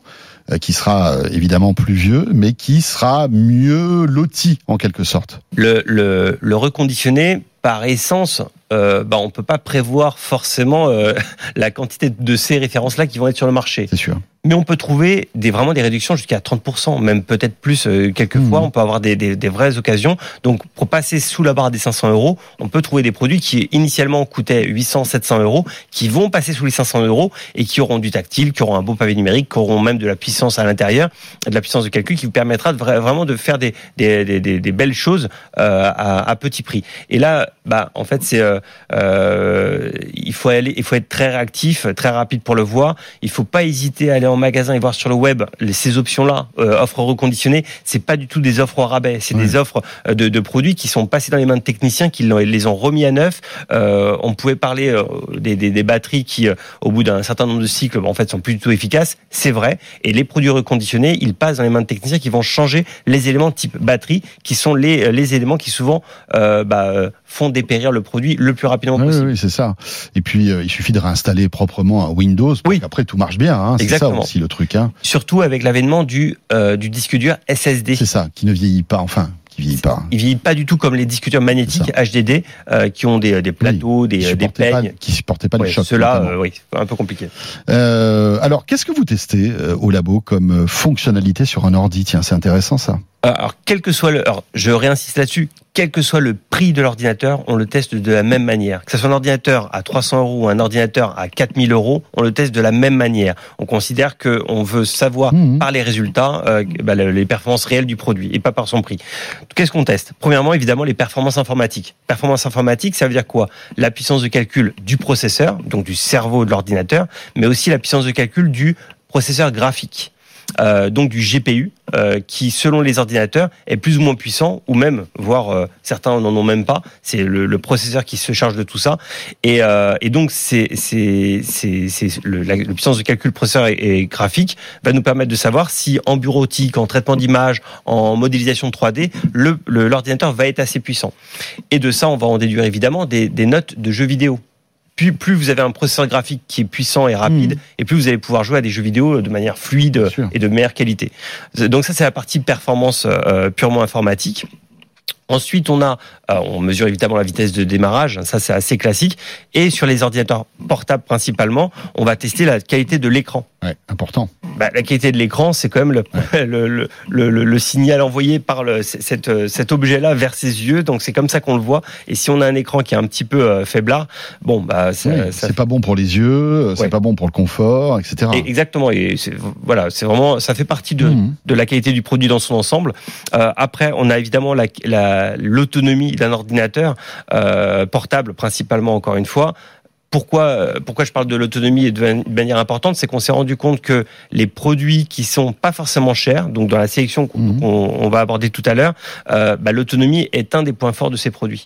S2: qui sera euh, évidemment plus vieux, mais qui sera mieux loti en quelque sorte.
S5: Le, le, le reconditionné, par essence, euh, bah, on peut pas prévoir forcément euh, [laughs] la quantité de ces références-là qui vont être sur le marché.
S2: C'est sûr.
S5: Mais on peut trouver des, vraiment des réductions jusqu'à 30%, même peut-être plus euh, quelquefois.
S2: Mhm.
S5: On peut avoir des, des, des vraies occasions. Donc, pour passer sous la barre des 500 euros, on peut trouver des produits qui initialement coûtaient 800, 700 euros, qui vont passer sous les 500 euros et qui auront du tactile, qui auront un beau pavé numérique, qui auront même de la puissance à l'intérieur, de la puissance de calcul qui vous permettra de vra- vraiment de faire des, des, des, belles choses euh, à, à petit prix. Et là, bah, en fait, c'est euh, il faut aller, il faut être très réactif, très rapide pour le voir. Il faut pas hésiter à aller en magasin et voir sur le web ces options-là, euh, offres reconditionnées. C'est pas du tout des offres au rabais, c'est des offres euh, de, de, produits qui sont passés dans les mains de techniciens, qui les ont remis à neuf. Euh, on pouvait parler des, des, des, batteries qui, au bout d'un certain nombre de cycles, en fait, sont plus du tout efficaces. C'est vrai. Et les produits reconditionnés, ils passent dans les mains de techniciens qui vont changer les éléments type batterie, qui sont les, les éléments qui souvent bah, font dépérir le produit le plus rapidement possible.
S2: Oui, c'est ça. Et puis, il suffit de réinstaller proprement un Windows pour oui. qu'après tout marche bien. Hein. C'est ça aussi le truc. Hein.
S5: Surtout avec l'avènement du, euh, du disque dur SSD.
S2: C'est ça, qui ne vieillit pas, enfin, qui vieillit pas.
S5: Il vieillit pas du tout comme les disques durs magnétiques HDD euh, qui ont des, des plateaux, oui, des, des peignes.
S2: Pas, qui supportaient pas ouais, les chocs.
S5: Cela, euh, oui, un peu compliqué.
S2: Euh, alors, qu'est-ce que vous testez euh, au labo comme fonctionnalité sur un ordi? Tiens, c'est intéressant ça.
S5: Alors, quel que soit le, alors, je réinsiste là-dessus, quel que soit le prix de l'ordinateur, on le teste de la même manière. Que ce soit un ordinateur à 300 euros ou un ordinateur à 4000 euros, on le teste de la même manière. On considère qu'on veut savoir mmh. par les résultats euh, bah, les performances réelles du produit et pas par son prix. Qu'est-ce qu'on teste? Premièrement, évidemment, les performances informatiques. Performance informatique, ça veut dire quoi? La puissance de calcul du processeur, donc du cerveau de l'ordinateur, mais aussi la puissance de calcul du processeur graphique. Euh, donc du GPU, euh, qui selon les ordinateurs est plus ou moins puissant, ou même, voire euh, certains n'en ont même pas. C'est le, processeur qui se charge de tout ça, et, donc c'est c'est la, puissance de calcul processeur et, graphique va nous permettre de savoir si en bureautique, en traitement d'image, en modélisation 3D, le l'ordinateur va être assez puissant. Et de ça, on va en déduire évidemment des, des notes de jeux vidéo plus, plus vous avez un processeur graphique qui est puissant et rapide, mmh. et plus vous allez pouvoir jouer à des jeux vidéo de manière fluide et de meilleure qualité. Donc ça, c'est la partie performance euh, purement informatique. Ensuite, on a, euh, on mesure évidemment la vitesse de démarrage, ça c'est assez classique. Et sur les ordinateurs portables principalement, on va tester la qualité de l'écran.
S2: Ouais, important.
S5: Bah, la qualité de l'écran, c'est quand même le, ouais. [laughs] le, le, le, le, signal envoyé par le, cette, cet objet-là vers ses yeux. Donc c'est comme ça qu'on le voit. Et si on a un écran qui est un petit peu euh, faiblard, bon, bah,
S2: c'est
S5: ça...
S2: pas bon pour les yeux, c'est ouais. pas bon pour le confort, etc.
S5: Et exactement. Et voilà, c'est vraiment, ça fait partie de, mmh. de la qualité du produit dans son ensemble. Euh, après, on a évidemment la, la l'autonomie d'un ordinateur euh, portable principalement encore une fois. Pourquoi, pourquoi je parle de l'autonomie et de manière importante, c'est qu'on s'est rendu compte que les produits qui sont pas forcément chers, donc dans la sélection qu'on on va aborder tout à l'heure, euh, bah, l'autonomie est un des points forts de ces produits.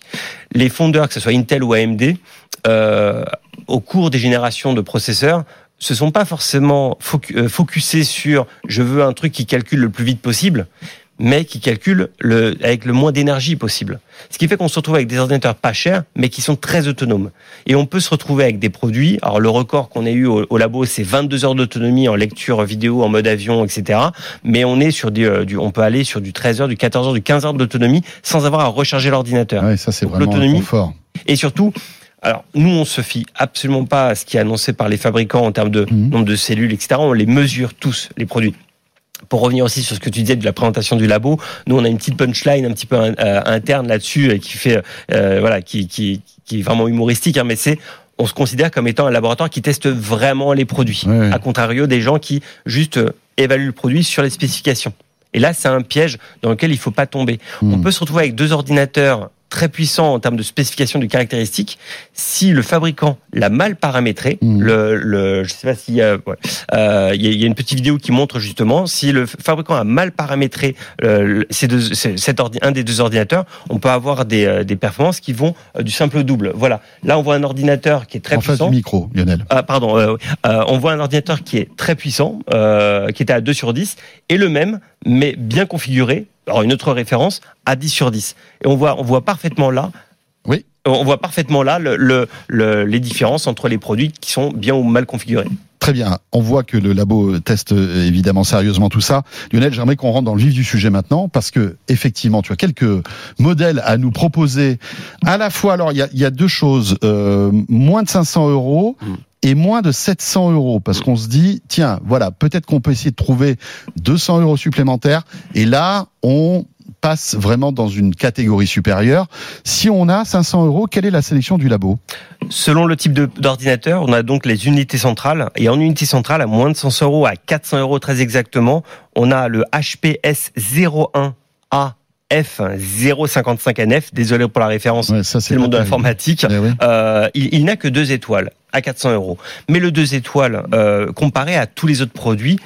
S5: Les fondeurs, que ce soit Intel ou AMD, euh, au cours des générations de processeurs, se sont pas forcément focusés sur je veux un truc qui calcule le plus vite possible, mais qui calculent le, avec le moins d'énergie possible. Ce qui fait qu'on se retrouve avec des ordinateurs pas chers, mais qui sont très autonomes. Et on peut se retrouver avec des produits. Alors le record qu'on a eu au, au labo, c'est 22 heures d'autonomie en lecture vidéo, en mode avion, etc. Mais on est sur du, euh, du on peut aller sur du 13 heures, du 14 heures, du 15 heures d'autonomie sans avoir à recharger l'ordinateur.
S2: Ouais, ça c'est vraiment confort.
S5: Et surtout, alors, nous, on se fie absolument pas à ce qui est annoncé par les fabricants en termes de mmh. nombre de cellules, etc. On les mesure tous, les produits pour revenir aussi sur ce que tu disais de la présentation du labo, nous on a une petite punchline un petit peu euh, interne là-dessus euh, qui fait euh, voilà qui, qui, qui est vraiment humoristique, hein, mais c'est on se considère comme étant un laboratoire qui teste vraiment les produits, à contrario des gens qui juste évaluent le produit sur les spécifications. Et là, c'est un piège dans lequel il faut pas tomber. Mmh. On peut se retrouver avec deux ordinateurs très puissant en termes de spécification de caractéristiques. Si le fabricant l'a mal paramétré, mmh. le, le, je sais pas s'il y a, ouais, euh, il y a une petite vidéo qui montre justement si le fabricant a mal paramétré euh, ces deux, cet ordi, un des deux ordinateurs, on peut avoir des, euh, des performances qui vont euh, du simple au double. Voilà. Là, on voit un ordinateur qui est très
S2: en
S5: puissant.
S2: face du micro, Lionel.
S5: Ah, pardon. Euh, on voit un ordinateur qui est très puissant, qui était à 2 sur 10, et le même, mais bien configuré, alors une autre référence à 10 sur 10. Et on voit, on voit parfaitement là.
S2: Oui.
S5: On voit parfaitement là le, le, le, les différences entre les produits qui sont bien ou mal configurés.
S2: Très bien. On voit que le labo teste évidemment sérieusement tout ça. Lionel, j'aimerais qu'on rentre dans le vif du sujet maintenant parce que effectivement, tu as quelques modèles à nous proposer. À la fois, alors il y a, y a, deux choses euh, moins de 500 euros. Et moins de 700 euros parce qu'on se dit tiens voilà peut-être qu'on peut essayer de trouver 200 euros supplémentaires et là on passe vraiment dans une catégorie supérieure. Si on a 500 euros, quelle est la sélection du labo?
S5: Selon le type d'ordinateur, on a donc les unités centrales. Et en unité centrale, à moins de 100 euros, à 400 euros très exactement, on a le HPS 01A F055NF. Désolé pour la référence,
S2: Ouais,
S5: c'est le monde de l'informatique.
S2: Eh.
S5: Euh, il, il n'a que deux étoiles à 400 euros. Mais le deux étoiles, euh, comparé à tous les autres produits,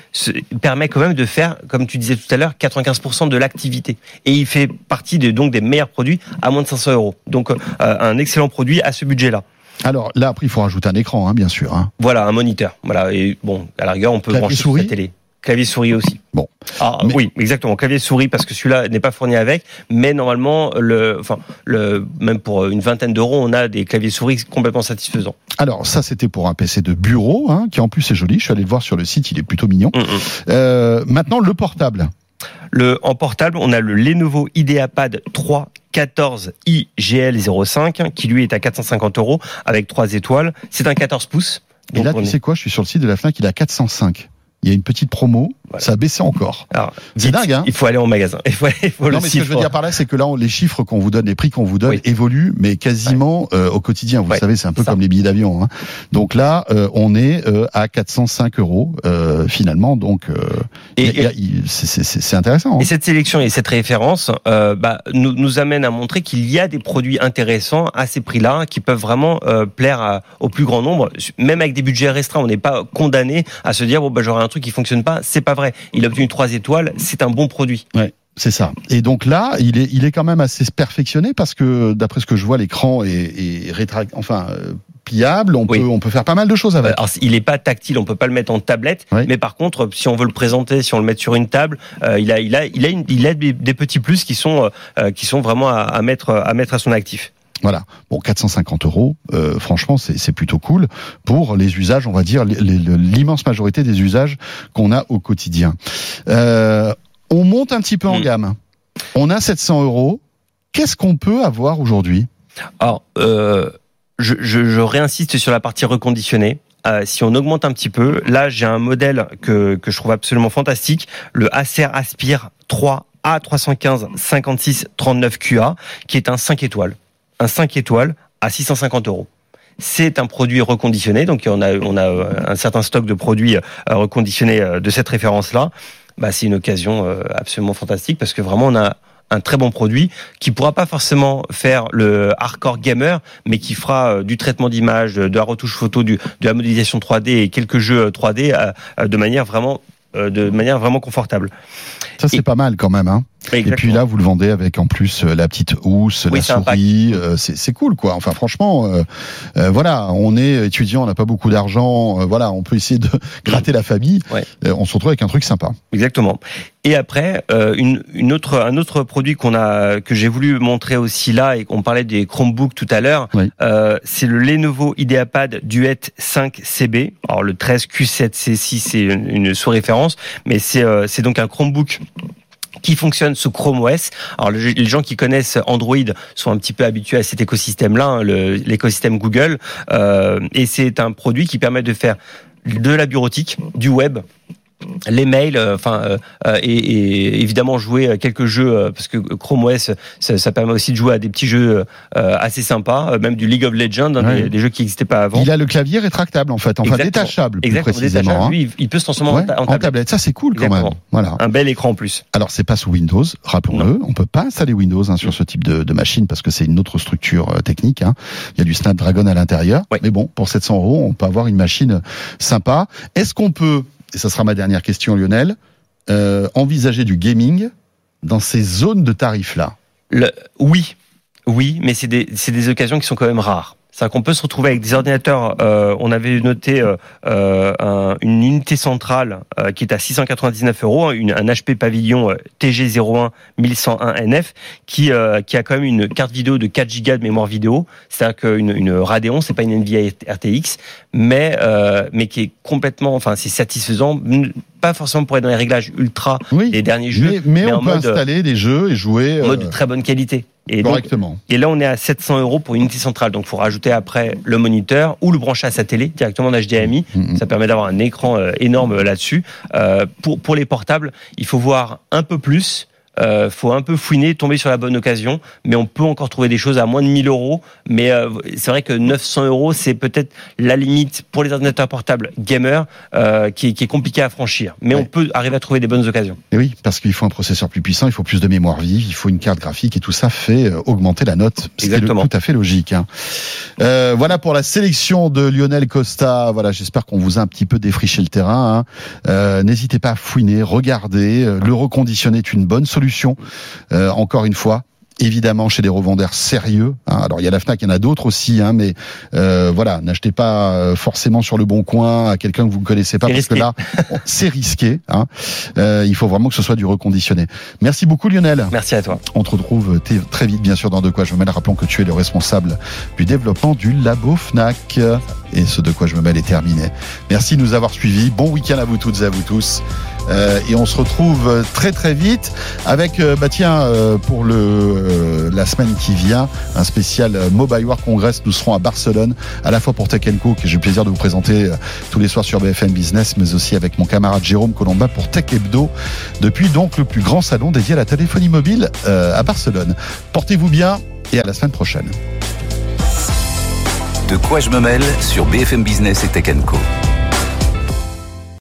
S5: permet quand même de faire, comme tu disais tout à l'heure, 95% de l'activité. Et il fait partie des, donc des meilleurs produits à moins de 500 euros. Donc euh, un excellent produit à ce budget-là.
S2: Alors là, après, il faut rajouter un écran, hein, bien sûr. hein.
S5: Voilà, un moniteur. Voilà. Et bon, à la rigueur, on peut
S2: Clavier
S5: brancher
S2: souris
S5: sa télé. Clavier souris aussi.
S2: Bon.
S5: Ah,
S2: Mais-
S5: Oui, exactement. Clavier souris parce que celui-là n'est pas fourni avec, mais normalement, le, enfin, le, même pour une vingtaine d'euros, on a des claviers souris complètement satisfaisants.
S2: Alors ça, c'était pour un PC de bureau, hein, qui en plus est joli. Je suis allé le voir sur le site, il est plutôt mignon.
S5: Mm, mm.
S2: Euh, maintenant, le portable.
S5: Le, en portable, on a le Lenovo IdeaPad 3 14 IGL05 qui lui est à 450 euros avec 3 étoiles. C'est un 14 pouces.
S2: Et là, tu
S5: est-
S2: sais quoi? Je suis sur le site de la Fnac, il à 405. Il y a une petite promo,
S5: Voilà.
S2: ça a baissé encore. C'est dingue, hein
S5: Il faut aller en magasin. [laughs] Il faut, il faut le
S2: Non, mais ce que je veux dire par là, c'est que là, on- les chiffres qu'on vous donne, les prix qu'on vous donne
S5: Oui.
S2: évoluent, mais quasiment euh, au quotidien. Vous
S5: Ouais,
S2: savez, c'est un peu
S5: ça.
S2: comme les billets d'avion. Hein. Donc là, euh, on est euh, à 405 euros finalement. Donc, c'est- intéressant. hein.
S5: Et cette sélection et cette référence bah, nous, nous amène à montrer qu'il y a des produits intéressants à ces prix-là qui peuvent vraiment plaire à- au plus grand nombre, même avec des budgets restreints. On n'est pas condamné à se dire bon bah j'aurai un truc qui fonctionne pas. C'est pas vrai. Il a obtenu trois étoiles, c'est un bon produit.
S2: Ouais, c'est ça. Et donc là, il est, il est quand même assez perfectionné parce que d'après ce que je vois, l'écran est, est rétract, enfin euh, pliable. On
S5: Oui.
S2: peut, on peut faire pas mal de choses avec.
S5: Euh, Alors, il n'est pas tactile, on peut pas le mettre en tablette,
S2: Oui.
S5: mais par contre, si on veut le présenter, si on le met sur une table, euh, il a, il a, il a, une- il a des, des petits plus qui sont, euh, qui sont vraiment à, à mettre, à mettre à son actif.
S2: Voilà. Bon, 450 euros, euh, franchement, c'est plutôt cool pour les usages, on va dire, l'immense majorité des usages qu'on a au quotidien. Euh, on monte un petit peu en
S5: Mm.
S2: gamme. On a 700 euros. Qu'est-ce qu'on peut avoir aujourd'hui?
S5: Alors, euh, je, je, je réinsiste sur la partie reconditionnée. Euh, si on augmente un petit peu, là j'ai un modèle que, que je trouve absolument fantastique, le Acer Aspire 3 A315 56 39 QA, qui est un 5 étoiles. Un 5 étoiles à 650 euros. C'est un produit reconditionné, donc on a, on a euh, un certain stock de produits euh, reconditionnés euh, de cette référence-là. Bah, c'est une occasion absolument fantastique parce que vraiment on a un très bon produit qui pourra pas forcément faire le hardcore gamer, mais qui fera du traitement d'image, de la retouche photo, de la modélisation 3D et quelques jeux euh, 3D euh, euh, de manière vraiment de manière vraiment confortable.
S2: Ça, c'est
S5: Et-
S2: pas mal quand même. Hein. Et puis là, vous le vendez avec en plus euh, la petite housse,
S5: Oui,
S2: la souris. euh, c'est c'est cool, quoi. Enfin, franchement, euh, euh, voilà, on est étudiant, on n'a pas beaucoup d'argent. euh, voilà, on peut essayer de [laughs] gratter la famille.
S5: Ouais.
S2: Euh, on se retrouve avec un truc sympa.
S5: Exactement. Et après, euh, une, une autre, un autre produit qu'on a, que j'ai voulu montrer aussi là, et qu'on parlait des Chromebooks tout à l'heure,
S2: Oui.
S5: euh, c'est le Lenovo IdeaPad Duet 5 CB. Alors le 13 Q7C6, c'est une, une sous-référence, mais c'est euh, c'est donc un Chromebook qui fonctionne sous Chrome OS. Alors le- les gens qui connaissent Android sont un petit peu habitués à cet écosystème-là, hein, l'écosystème Google, euh, et c'est un produit qui permet de faire de la bureautique, du web, les mails, euh, enfin, euh, euh, et, et évidemment jouer à quelques jeux parce que Chrome OS, ça, ça permet aussi de jouer à des petits jeux euh, assez sympas, même du League of Legends, hein,
S2: Ouais.
S5: des, des jeux qui n'existaient pas avant.
S2: Il a le clavier rétractable en fait, enfin
S5: Exactement.
S2: détachable plus
S5: Exactement,
S2: précisément.
S5: détachable.
S2: hein.
S5: Lui, il- peut se transformer en ta- tablette.
S2: tablette, ça c'est cool quand même. Voilà.
S5: Un bel écran en plus.
S2: Alors c'est pas sous Windows, rappelons-le. On peut pas installer Windows hein, sur ce type de, de machine parce que c'est une autre structure technique. Il y a du Snapdragon à l'intérieur. Mais bon, pour 700 euros, on peut avoir une machine sympa. Est-ce qu'on peut, et ça sera ma dernière question, Lionel, euh, envisager du gaming dans ces zones de tarifs là
S5: Le, oui, oui, mais c'est des, des occasions qui sont quand même rares. C'est-à-dire qu'on peut se retrouver avec des ordinateurs. euh, on avait noté euh, euh, un- une unité centrale euh, qui est à 699 euros, hein, un HP Pavillon euh, TG01 1101 NF, qui euh, qui a quand même une carte vidéo de 4 Go de mémoire vidéo. C'est-à-dire qu'une une Radeon, c'est pas une Nvidia RTX, mais euh, mais qui est complètement, enfin, c'est satisfaisant. Pas forcément pour être dans les réglages ultra
S2: Oui.
S5: des derniers jeux,
S2: Mais, mais
S5: mais
S2: on
S5: en
S2: peut
S5: mode, euh,
S2: installer des jeux et jouer
S5: en
S2: euh,
S5: mode de très bonne qualité. Et donc,
S2: correctement.
S5: et là, on est à 700 euros pour une unité centrale. Donc, faut rajouter après le moniteur ou le brancher à sa télé directement en HDMI.
S2: Mhm.
S5: Ça permet d'avoir un écran euh, énorme là-dessus. Euh, pour pour les portables, il faut voir un peu plus. Euh, faut un peu fouiner, tomber sur la bonne occasion, mais on peut encore trouver des choses à moins de 1000 euros. Mais euh, c'est vrai que 900 euros, c'est peut-être la limite pour les ordinateurs portables gamers euh, qui, est, qui est compliqué à franchir. Mais
S2: Ouais.
S5: on peut arriver à trouver des bonnes occasions.
S2: Et oui, parce qu'il faut un processeur plus puissant, il faut plus de mémoire vive, il faut une carte graphique et tout ça fait augmenter la note. Ce qui est le-
S5: Exactement.
S2: tout à fait logique. hein. Voilà pour la sélection de Lionel Costa. Voilà, j'espère qu'on vous a un petit peu défriché le terrain. hein. N'hésitez pas à fouiner, regarder. Le reconditionner est une bonne solution. Euh, encore une fois. Évidemment, chez des revendeurs sérieux. hein. Alors, il y a la Fnac, il y en a d'autres aussi, hein, mais euh, voilà, n'achetez pas euh, forcément sur le bon coin à quelqu'un que vous ne connaissez pas, parce que là, [laughs] c'est risqué. Hein. Euh, il faut vraiment que ce soit du reconditionné. Merci beaucoup, Lionel.
S5: Merci à toi.
S2: On te retrouve t- très vite, bien sûr, dans De quoi je me mêle. Rappelons que tu es le responsable du développement du labo Fnac. Et ce De quoi je me mêle est terminé. Merci de nous avoir suivis. Bon week-end à vous toutes et à vous tous. Euh, et on se retrouve très très vite avec, euh, bah tiens, euh, pour le la semaine qui vient, un spécial Mobile World Congress. Nous serons à Barcelone, à la fois pour Tech Co, que j'ai le plaisir de vous présenter tous les soirs sur BFM Business, mais aussi avec mon camarade Jérôme Colombin pour Tech Hebdo, depuis donc le plus grand salon dédié à la téléphonie mobile à Barcelone. Portez-vous bien et à la semaine prochaine.
S1: De quoi je me mêle sur BFM Business et Tech Co.